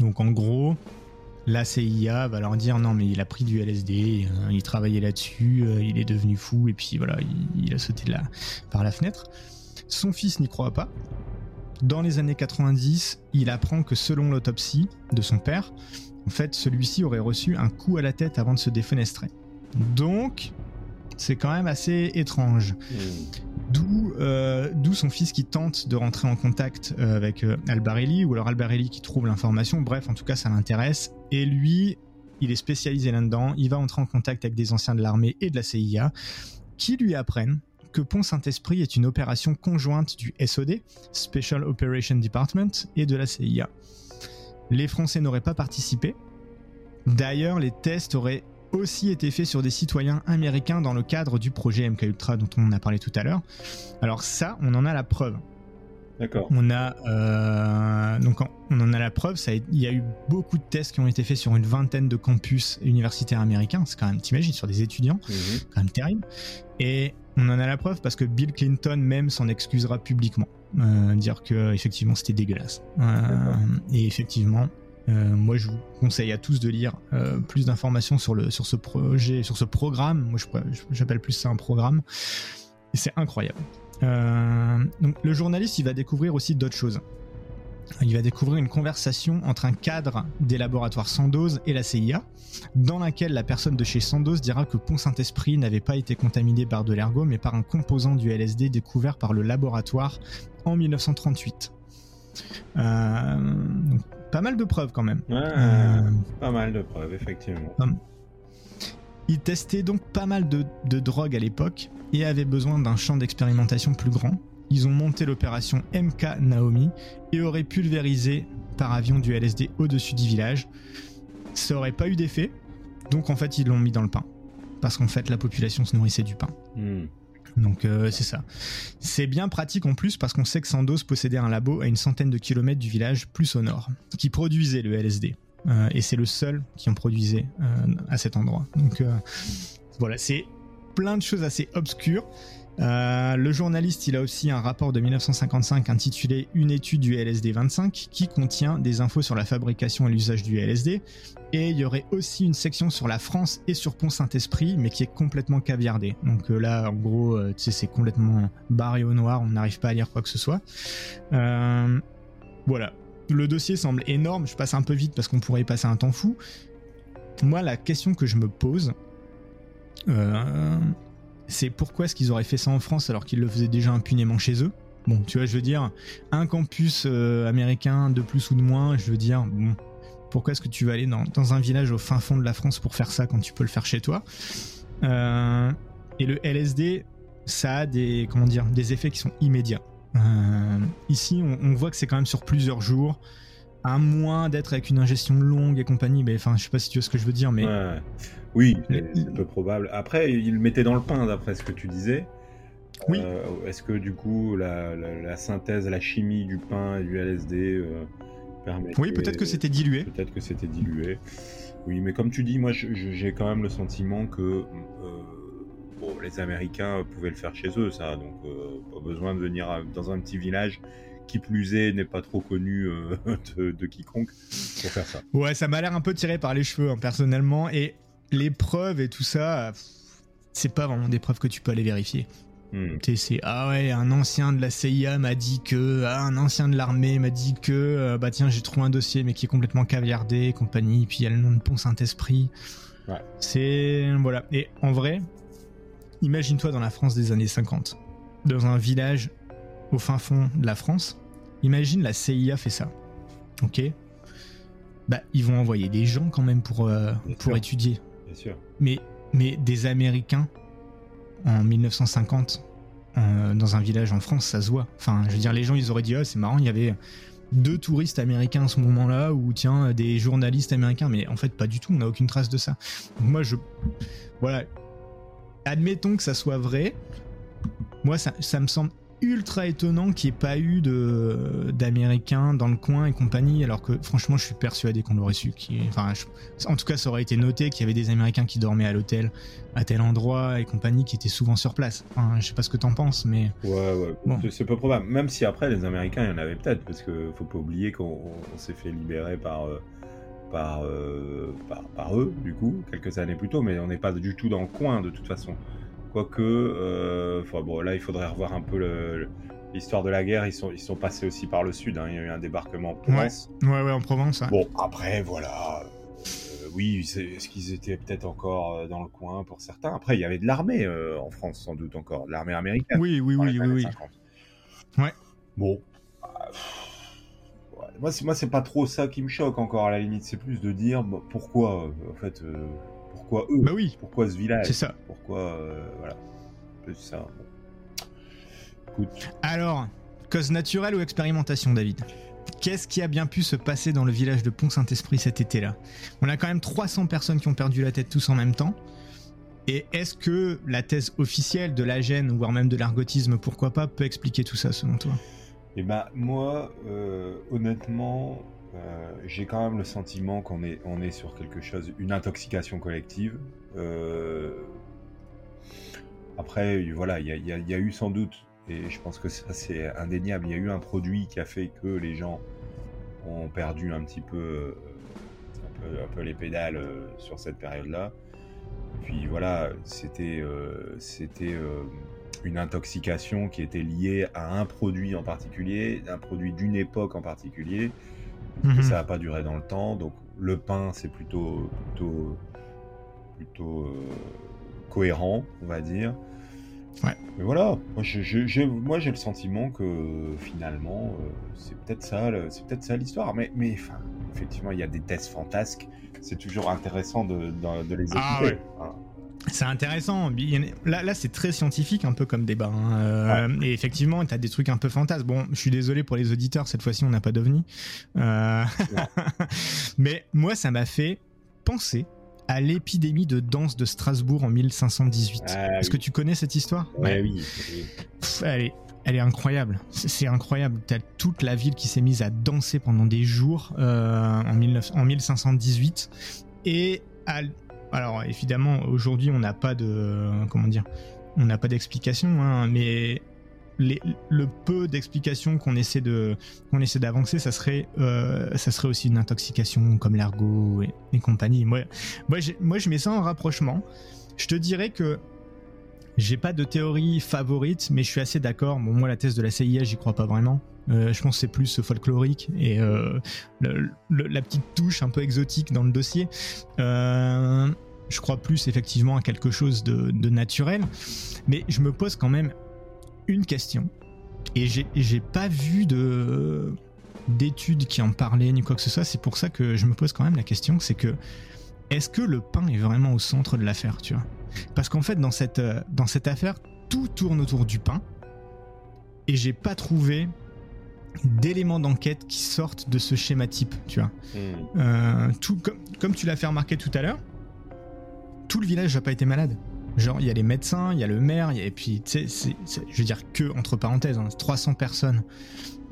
Donc en gros, la CIA va leur dire non mais il a pris du LSD, il travaillait là-dessus, il est devenu fou et puis voilà, il, a sauté par la fenêtre. Son fils n'y croit pas. Dans les années 90, il apprend que selon l'autopsie de son père, en fait, celui-ci aurait reçu un coup à la tête avant de se défenestrer. Donc, c'est quand même assez étrange. Euh, d'où son fils qui tente de rentrer en contact euh, avec euh, Albarelli, ou alors Albarelli qui trouve l'information. Bref, en tout cas, ça l'intéresse. Et lui, il est spécialisé là-dedans. Il va entrer en contact avec des anciens de l'armée et de la CIA qui lui apprennent que Pont Saint-Esprit est une opération conjointe du SOD, Special Operation Department, et de la CIA. Les Français n'auraient pas participé. D'ailleurs, les tests auraient aussi été faits sur des citoyens américains dans le cadre du projet MK Ultra dont on a parlé tout à l'heure. Alors ça, on en a la preuve. D'accord. On a euh, donc on en a la preuve. Ça, il y a eu beaucoup de tests qui ont été faits sur une vingtaine de campus universitaires américains. C'est quand même, t'imagines, sur des étudiants, mhm. quand même terrible. Et on en a la preuve parce que Bill Clinton même s'en excusera publiquement, euh, dire que effectivement c'était dégueulasse. Euh, et effectivement, euh, moi, je vous conseille à tous de lire euh, plus d'informations sur sur ce projet, sur ce programme. Moi, j'appelle plus ça un programme. C'est incroyable. Euh, donc, le journaliste, il va découvrir aussi d'autres choses. Il va découvrir une conversation entre un cadre des laboratoires Sandoz et la CIA, dans laquelle la personne de chez Sandoz dira que Pont Saint-Esprit n'avait pas été contaminé par de l'ergot, mais par un composant du LSD découvert par le laboratoire en 1938. Euh, pas mal de preuves quand même. Euh, pas mal de preuves, effectivement. Il testait donc pas mal de, de drogues à l'époque et avait besoin d'un champ d'expérimentation plus grand ils ont monté l'opération MK Naomi et auraient pulvérisé par avion du LSD au-dessus du village. Ça aurait pas eu d'effet, donc en fait ils l'ont mis dans le pain. Parce qu'en fait la population se nourrissait du pain. Hmm. Donc euh, c'est ça. C'est bien pratique en plus parce qu'on sait que Sandoz possédait un labo à une centaine de kilomètres du village plus au nord, qui produisait le LSD. Euh, et c'est le seul qui en produisait euh, à cet endroit. Donc voilà, c'est plein de choses assez obscures. Le journaliste, il a aussi un rapport de 1955 intitulé Une étude du LSD 25 qui contient des infos sur la fabrication et l'usage du LSD. Et il y aurait aussi une section sur la France et sur Pont Saint-Esprit, mais qui est complètement caviardée. Donc euh, là, en gros, euh, c'est complètement barré au noir, on n'arrive pas à lire quoi que ce soit. voilà. Le dossier semble énorme, je passe un peu vite parce qu'on pourrait y passer un temps fou. Moi, la question que je me pose, c'est pourquoi est-ce qu'ils auraient fait ça en France alors qu'ils le faisaient déjà impunément chez eux? Bon, tu vois, je veux dire, un campus euh, américain de plus ou de moins, je veux dire, pourquoi est-ce que tu vas aller dans, un village au fin fond de la France pour faire ça quand tu peux le faire chez toi euh, Et le LSD, ça a des, comment dire, des effets qui sont immédiats. Euh, ici, on, voit que c'est quand même sur plusieurs jours à moins d'être avec une ingestion longue et compagnie, mais enfin, je sais pas si tu vois ce que je veux dire, mais oui, c'est peu probable. Après, il le mettait dans le pain, d'après ce que tu disais. Oui. Euh, est-ce que du coup, la, synthèse, la chimie du pain et du LSD euh, Oui, peut-être que c'était dilué. Peut-être que c'était dilué. Oui, mais comme tu dis, moi, j'ai quand même le sentiment que euh, bon, les Américains pouvaient le faire chez eux, ça. Donc, pas besoin de venir dans un petit village qui plus est n'est pas trop connu de, quiconque pour faire ça. Ouais, ça m'a l'air un peu tiré par les cheveux hein, personnellement et les preuves et tout ça, c'est pas vraiment des preuves que tu peux aller vérifier. Hmm. C'est ah ouais, un ancien de la CIA m'a dit que, ah, un ancien de l'armée m'a dit que, euh, bah tiens, j'ai trouvé un dossier mais qui est complètement caviardé, compagnie, puis il y a le nom de Pont Saint-Esprit. Ouais. C'est. Voilà. Et en vrai, imagine-toi dans la France des années 50, dans un village au fin fond de la France, imagine la CIA fait ça. Ok? Bah, ils vont envoyer des gens quand même pour, euh, pour étudier. Mais, mais des Américains en 1950 euh, dans un village en France, ça se voit. Enfin, je veux dire, les gens, ils auraient dit, oh, c'est marrant, il y avait deux touristes américains à ce moment-là ou tiens des journalistes américains. Mais en fait pas du tout on n'a aucune trace de ça. Donc moi je voilà. Admettons que ça soit vrai. Moi ça, ça me semble ultra étonnant qu'il n'y ait pas eu de d'américains dans le coin et compagnie alors que franchement je suis persuadé qu'on l'aurait su qui enfin je- en tout cas ça aurait été noté qu'il y avait des américains qui dormaient à l'hôtel à tel endroit et compagnie qui étaient souvent sur place enfin, je sais pas ce que t'en penses mais Ouais, ouais, Bon. c'est- peu probable. Même si après, les Américains, il y en avait peut-être, parce que faut pas oublier qu'on on s'est fait libérer par, euh, par, euh, par, par eux, du coup, quelques années plus tôt, mais on n'est pas du tout dans le coin, de toute façon. Quoique, euh, enfin, bon, là, il faudrait revoir un peu le- le- l'histoire de la guerre. Ils sont, ils sont passés aussi par le sud, hein. il y a eu un débarquement en Provence. ouais ouais en Provence ouais. Bon, après, voilà. Euh, oui, est-ce qu'ils étaient peut-être encore euh, dans le coin pour certains? Après, il y avait de l'armée euh, en France, sans doute encore, de l'armée américaine oui oui oui oui oui 50. Ouais. Bon. Ouais. Moi, c'est, pas trop ça qui me choque encore, à la limite. C'est plus de dire bah, pourquoi, en fait, pourquoi eux bah oui Pourquoi ce village c'est ça Pourquoi, euh, voilà. Plus ça. bon. Écoute, Alors, cause naturelle ou expérimentation, David? Qu'est-ce qui a bien pu se passer dans le village de Pont-Saint-Esprit cet été-là? On a quand même 300 personnes qui ont perdu la tête tous en même temps. Et est-ce que la thèse officielle de la gêne, voire même de l'argotisme, pourquoi pas, peut expliquer tout ça selon toi? Et ben moi, euh, honnêtement, euh, j'ai quand même le sentiment qu'on est, on est sur quelque chose, une intoxication collective. Euh, Après, voilà, il y a, eu sans doute, et je pense que ça c'est indéniable, il y a eu un produit qui a fait que les gens ont perdu un petit peu, euh, un peu, les pédales sur cette période-là. Puis voilà, c'était c'était une intoxication qui était liée à un produit en particulier, un produit d'une époque en particulier. Et Mhm. ça n'a pas duré dans le temps. Donc le pain, c'est plutôt, plutôt, plutôt euh, cohérent, on va dire. Ouais. Mais voilà, moi j'ai le sentiment que finalement, euh, c'est peut-être ça, c'est peut-être ça l'histoire. Mais, mais enfin, effectivement, il y a des thèses fantasques. C'est toujours intéressant de, de- de les écouter. Ah ouais. hein. C'est intéressant. Là, là c'est très scientifique, un peu comme débat. hein. Euh, Et effectivement, tu as des trucs un peu fantasmes. Bon, je suis désolé pour les auditeurs, cette fois-ci, on n'a pas d'ovni. Euh, Mais moi, ça m'a fait penser à l'épidémie de danse de Strasbourg en 1518. Ah Est-ce oui. que tu connais cette histoire? Ouais, oui. oui. Pff, elle est, elle est incroyable. C'est c'est incroyable. T'as toute la ville qui s'est mise à danser pendant des jours euh, en, 19 en 1518. Et à- alors évidemment, aujourd'hui, on n'a pas de comment dire, on n'a pas d'explication, hein, mais le peu d'explications qu'on essaie de qu'on essaie d'avancer, ça serait euh, ça serait aussi une intoxication comme l'argot et, compagnie. Moi, moi, moi, je mets ça en rapprochement. Je te dirais que j'ai pas de théorie favorite, mais je suis assez d'accord. Bon, moi, la thèse de la CIA, j'y crois pas vraiment. Euh, je pense que c'est plus folklorique et euh, la petite touche un peu exotique dans le dossier. Euh, je crois plus effectivement à quelque chose de, de naturel, mais je me pose quand même une question et j'ai pas vu de d'études qui en parlaient ni quoi que ce soit. C'est pour ça que je me pose quand même la question, c'est que est-ce que le pain est vraiment au centre de l'affaire, tu vois? Parce qu'en fait, dans cette, dans cette affaire, tout tourne autour du pain. Et j'ai pas trouvé d'éléments d'enquête qui sortent de ce schéma type, tu vois. Hmm. Euh, tout, comme, comme tu l'as fait remarquer tout à l'heure, tout le village n'a pas été malade. Genre, il y a les médecins, il y a le maire, y a- et puis, tu sais, je veux dire que, entre parenthèses, hein, 300 personnes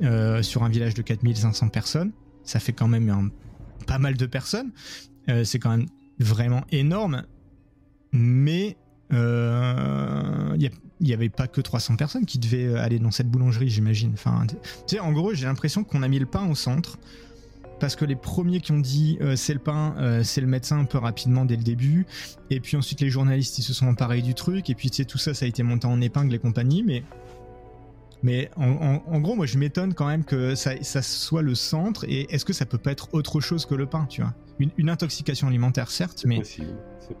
euh, sur un village de 4500 personnes, ça fait quand même pas mal de personnes. Euh, c'est quand même vraiment énorme, mais euh, il y a- il y avait pas que 300 personnes qui devaient aller dans cette boulangerie, j'imagine. Enfin, tu sais, en gros, j'ai l'impression qu'on a mis le pain au centre parce que les premiers qui ont dit euh, c'est le pain, euh, c'est le médecin un peu rapidement dès le début, et puis ensuite les journalistes ils se sont emparés du truc, et puis tu sais tout ça ça a été monté en épingle et compagnie, mais mais en, en- en gros moi je m'étonne quand même que ça, ça soit le centre, et est-ce que ça peut pas être autre chose que le pain, tu vois? Une, une intoxication alimentaire certes, mais possible.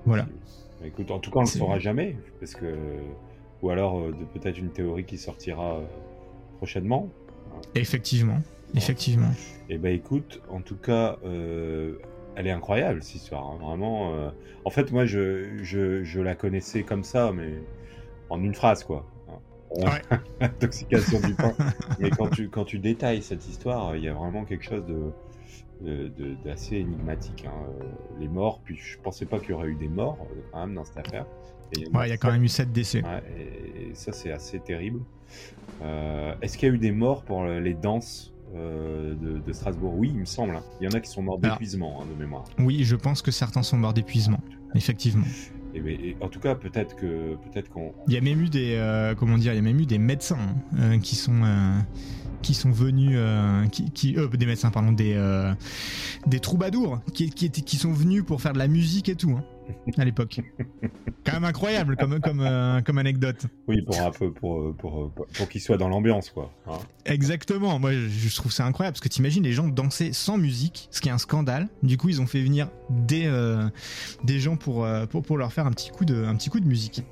Voilà. Écoute, en tout cas, on le C'est- saura jamais, parce que ou alors euh, peut-être une théorie qui sortira prochainement. effectivement, effectivement. Et ben écoute, en tout cas, euh, elle est incroyable cette histoire, hein, vraiment. euh. En fait, moi, je, je, je la connaissais comme ça, mais en une phrase, quoi. hein. Intoxication du pain. Mais quand tu, quand tu détailles cette histoire, il y a vraiment quelque chose de, d'assez énigmatique. Hein. Les morts, puis je pensais pas qu'il y aurait eu des morts quand même dans cette affaire. ouais, il y a quand même eu 7 décès. et, ça, c'est assez terrible. Est-ce qu'il y a eu des morts pour les danses? Euh, de, Strasbourg. Oui, il me semble. Hein. Il y en a qui sont morts d'épuisement, hein, de mémoire. Oui, je pense que certains sont morts d'épuisement, effectivement. Et, en tout cas, peut-être que peut-être qu'on. Il y a même eu des euh, comment dire, il y a même eu des médecins hein, euh, qui sont qui sont venus, qui, qui des médecins, pardon, des des troubadours qui, qui, qui sont venus pour faire de la musique et tout à l'époque. Quand même incroyable comme, comme, euh, comme anecdote. Oui, pour un peu, pour, pour, pour, qu'il soit dans l'ambiance, quoi. Hein. Exactement. Moi, je trouve ça incroyable parce que t'imagines les gens danser sans musique, ce qui est un scandale. Du coup, ils ont fait venir des, euh, des gens pour, euh, pour, pour, leur faire un petit coup de, un petit coup de musique.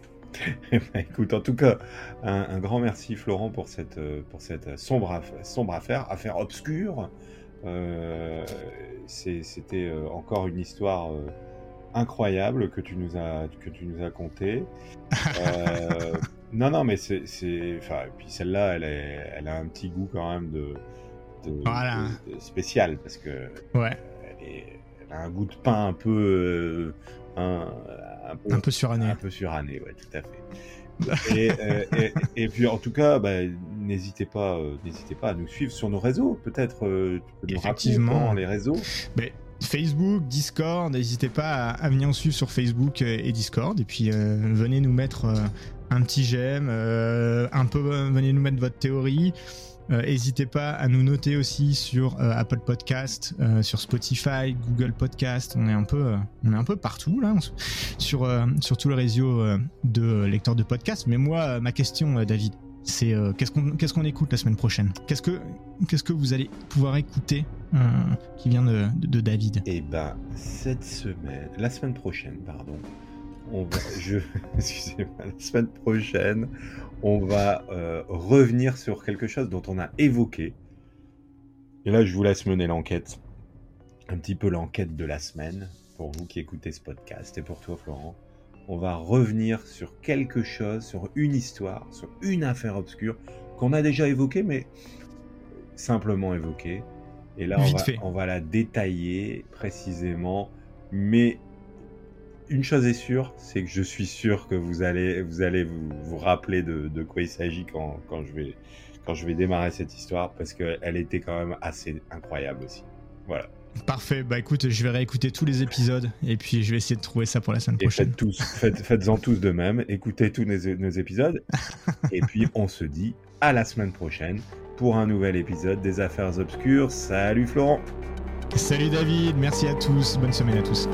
Eh ben, écoute, en tout cas, un, grand merci Florent pour cette, pour cette sombre, sombre affaire, affaire obscure. C'était encore une histoire incroyable que tu nous as que tu nous as conté. Euh, non non mais c'est enfin puis celle-là elle est elle a un petit goût quand même de, spécial parce que ouais elle, a un goût de pain un peu euh, un, un, peu, suranné un peu suranné ouais tout à fait. et, euh, et, puis en tout cas, bah, n'hésitez pas, n'hésitez pas à nous suivre sur nos réseaux. Peut-être nous rappeler les réseaux. Mais Facebook, Discord, n'hésitez pas à, venir nous suivre sur Facebook euh, et Discord. Et puis euh, venez nous mettre euh, un petit j'aime, un peu, venez nous mettre votre théorie. N'hésitez pas à nous noter aussi sur Apple Podcast, sur Spotify, Google Podcast. On est un peu, partout là, sur sur tous les réseaux de lecteurs de podcasts. Mais moi, ma question, David, c'est euh, qu'est-ce qu'on qu'est-ce qu'on écoute la semaine prochaine? Qu'est-ce que qu'est-ce que vous allez pouvoir écouter euh, qui vient de, David? Eh ben cette semaine, la semaine prochaine, pardon. On va, je, excusez-moi, la semaine prochaine, on va euh, revenir sur quelque chose dont on a évoqué. Et là, je vous laisse mener l'enquête, un petit peu l'enquête de la semaine pour vous qui écoutez ce podcast et pour toi, Florent on va revenir sur quelque chose, sur une histoire, sur une affaire obscure qu'on a déjà évoquée, mais simplement évoquée. Et là, on va, la détailler précisément. Mais une chose est sûre, c'est que je suis sûr que vous allez vous, allez vous, rappeler de, quoi il s'agit quand, quand, je vais, quand je vais démarrer cette histoire, parce qu'elle était quand même assez incroyable aussi. Voilà. Parfait, bah écoute, je vais réécouter tous les épisodes et puis je vais essayer de trouver ça pour la semaine prochaine. faites tous, faites, en tous de même, écoutez tous nos, nos épisodes et puis on se dit à la semaine prochaine pour un nouvel épisode des Affaires Obscures. Salut Florent Salut David, merci à tous, bonne semaine à tous.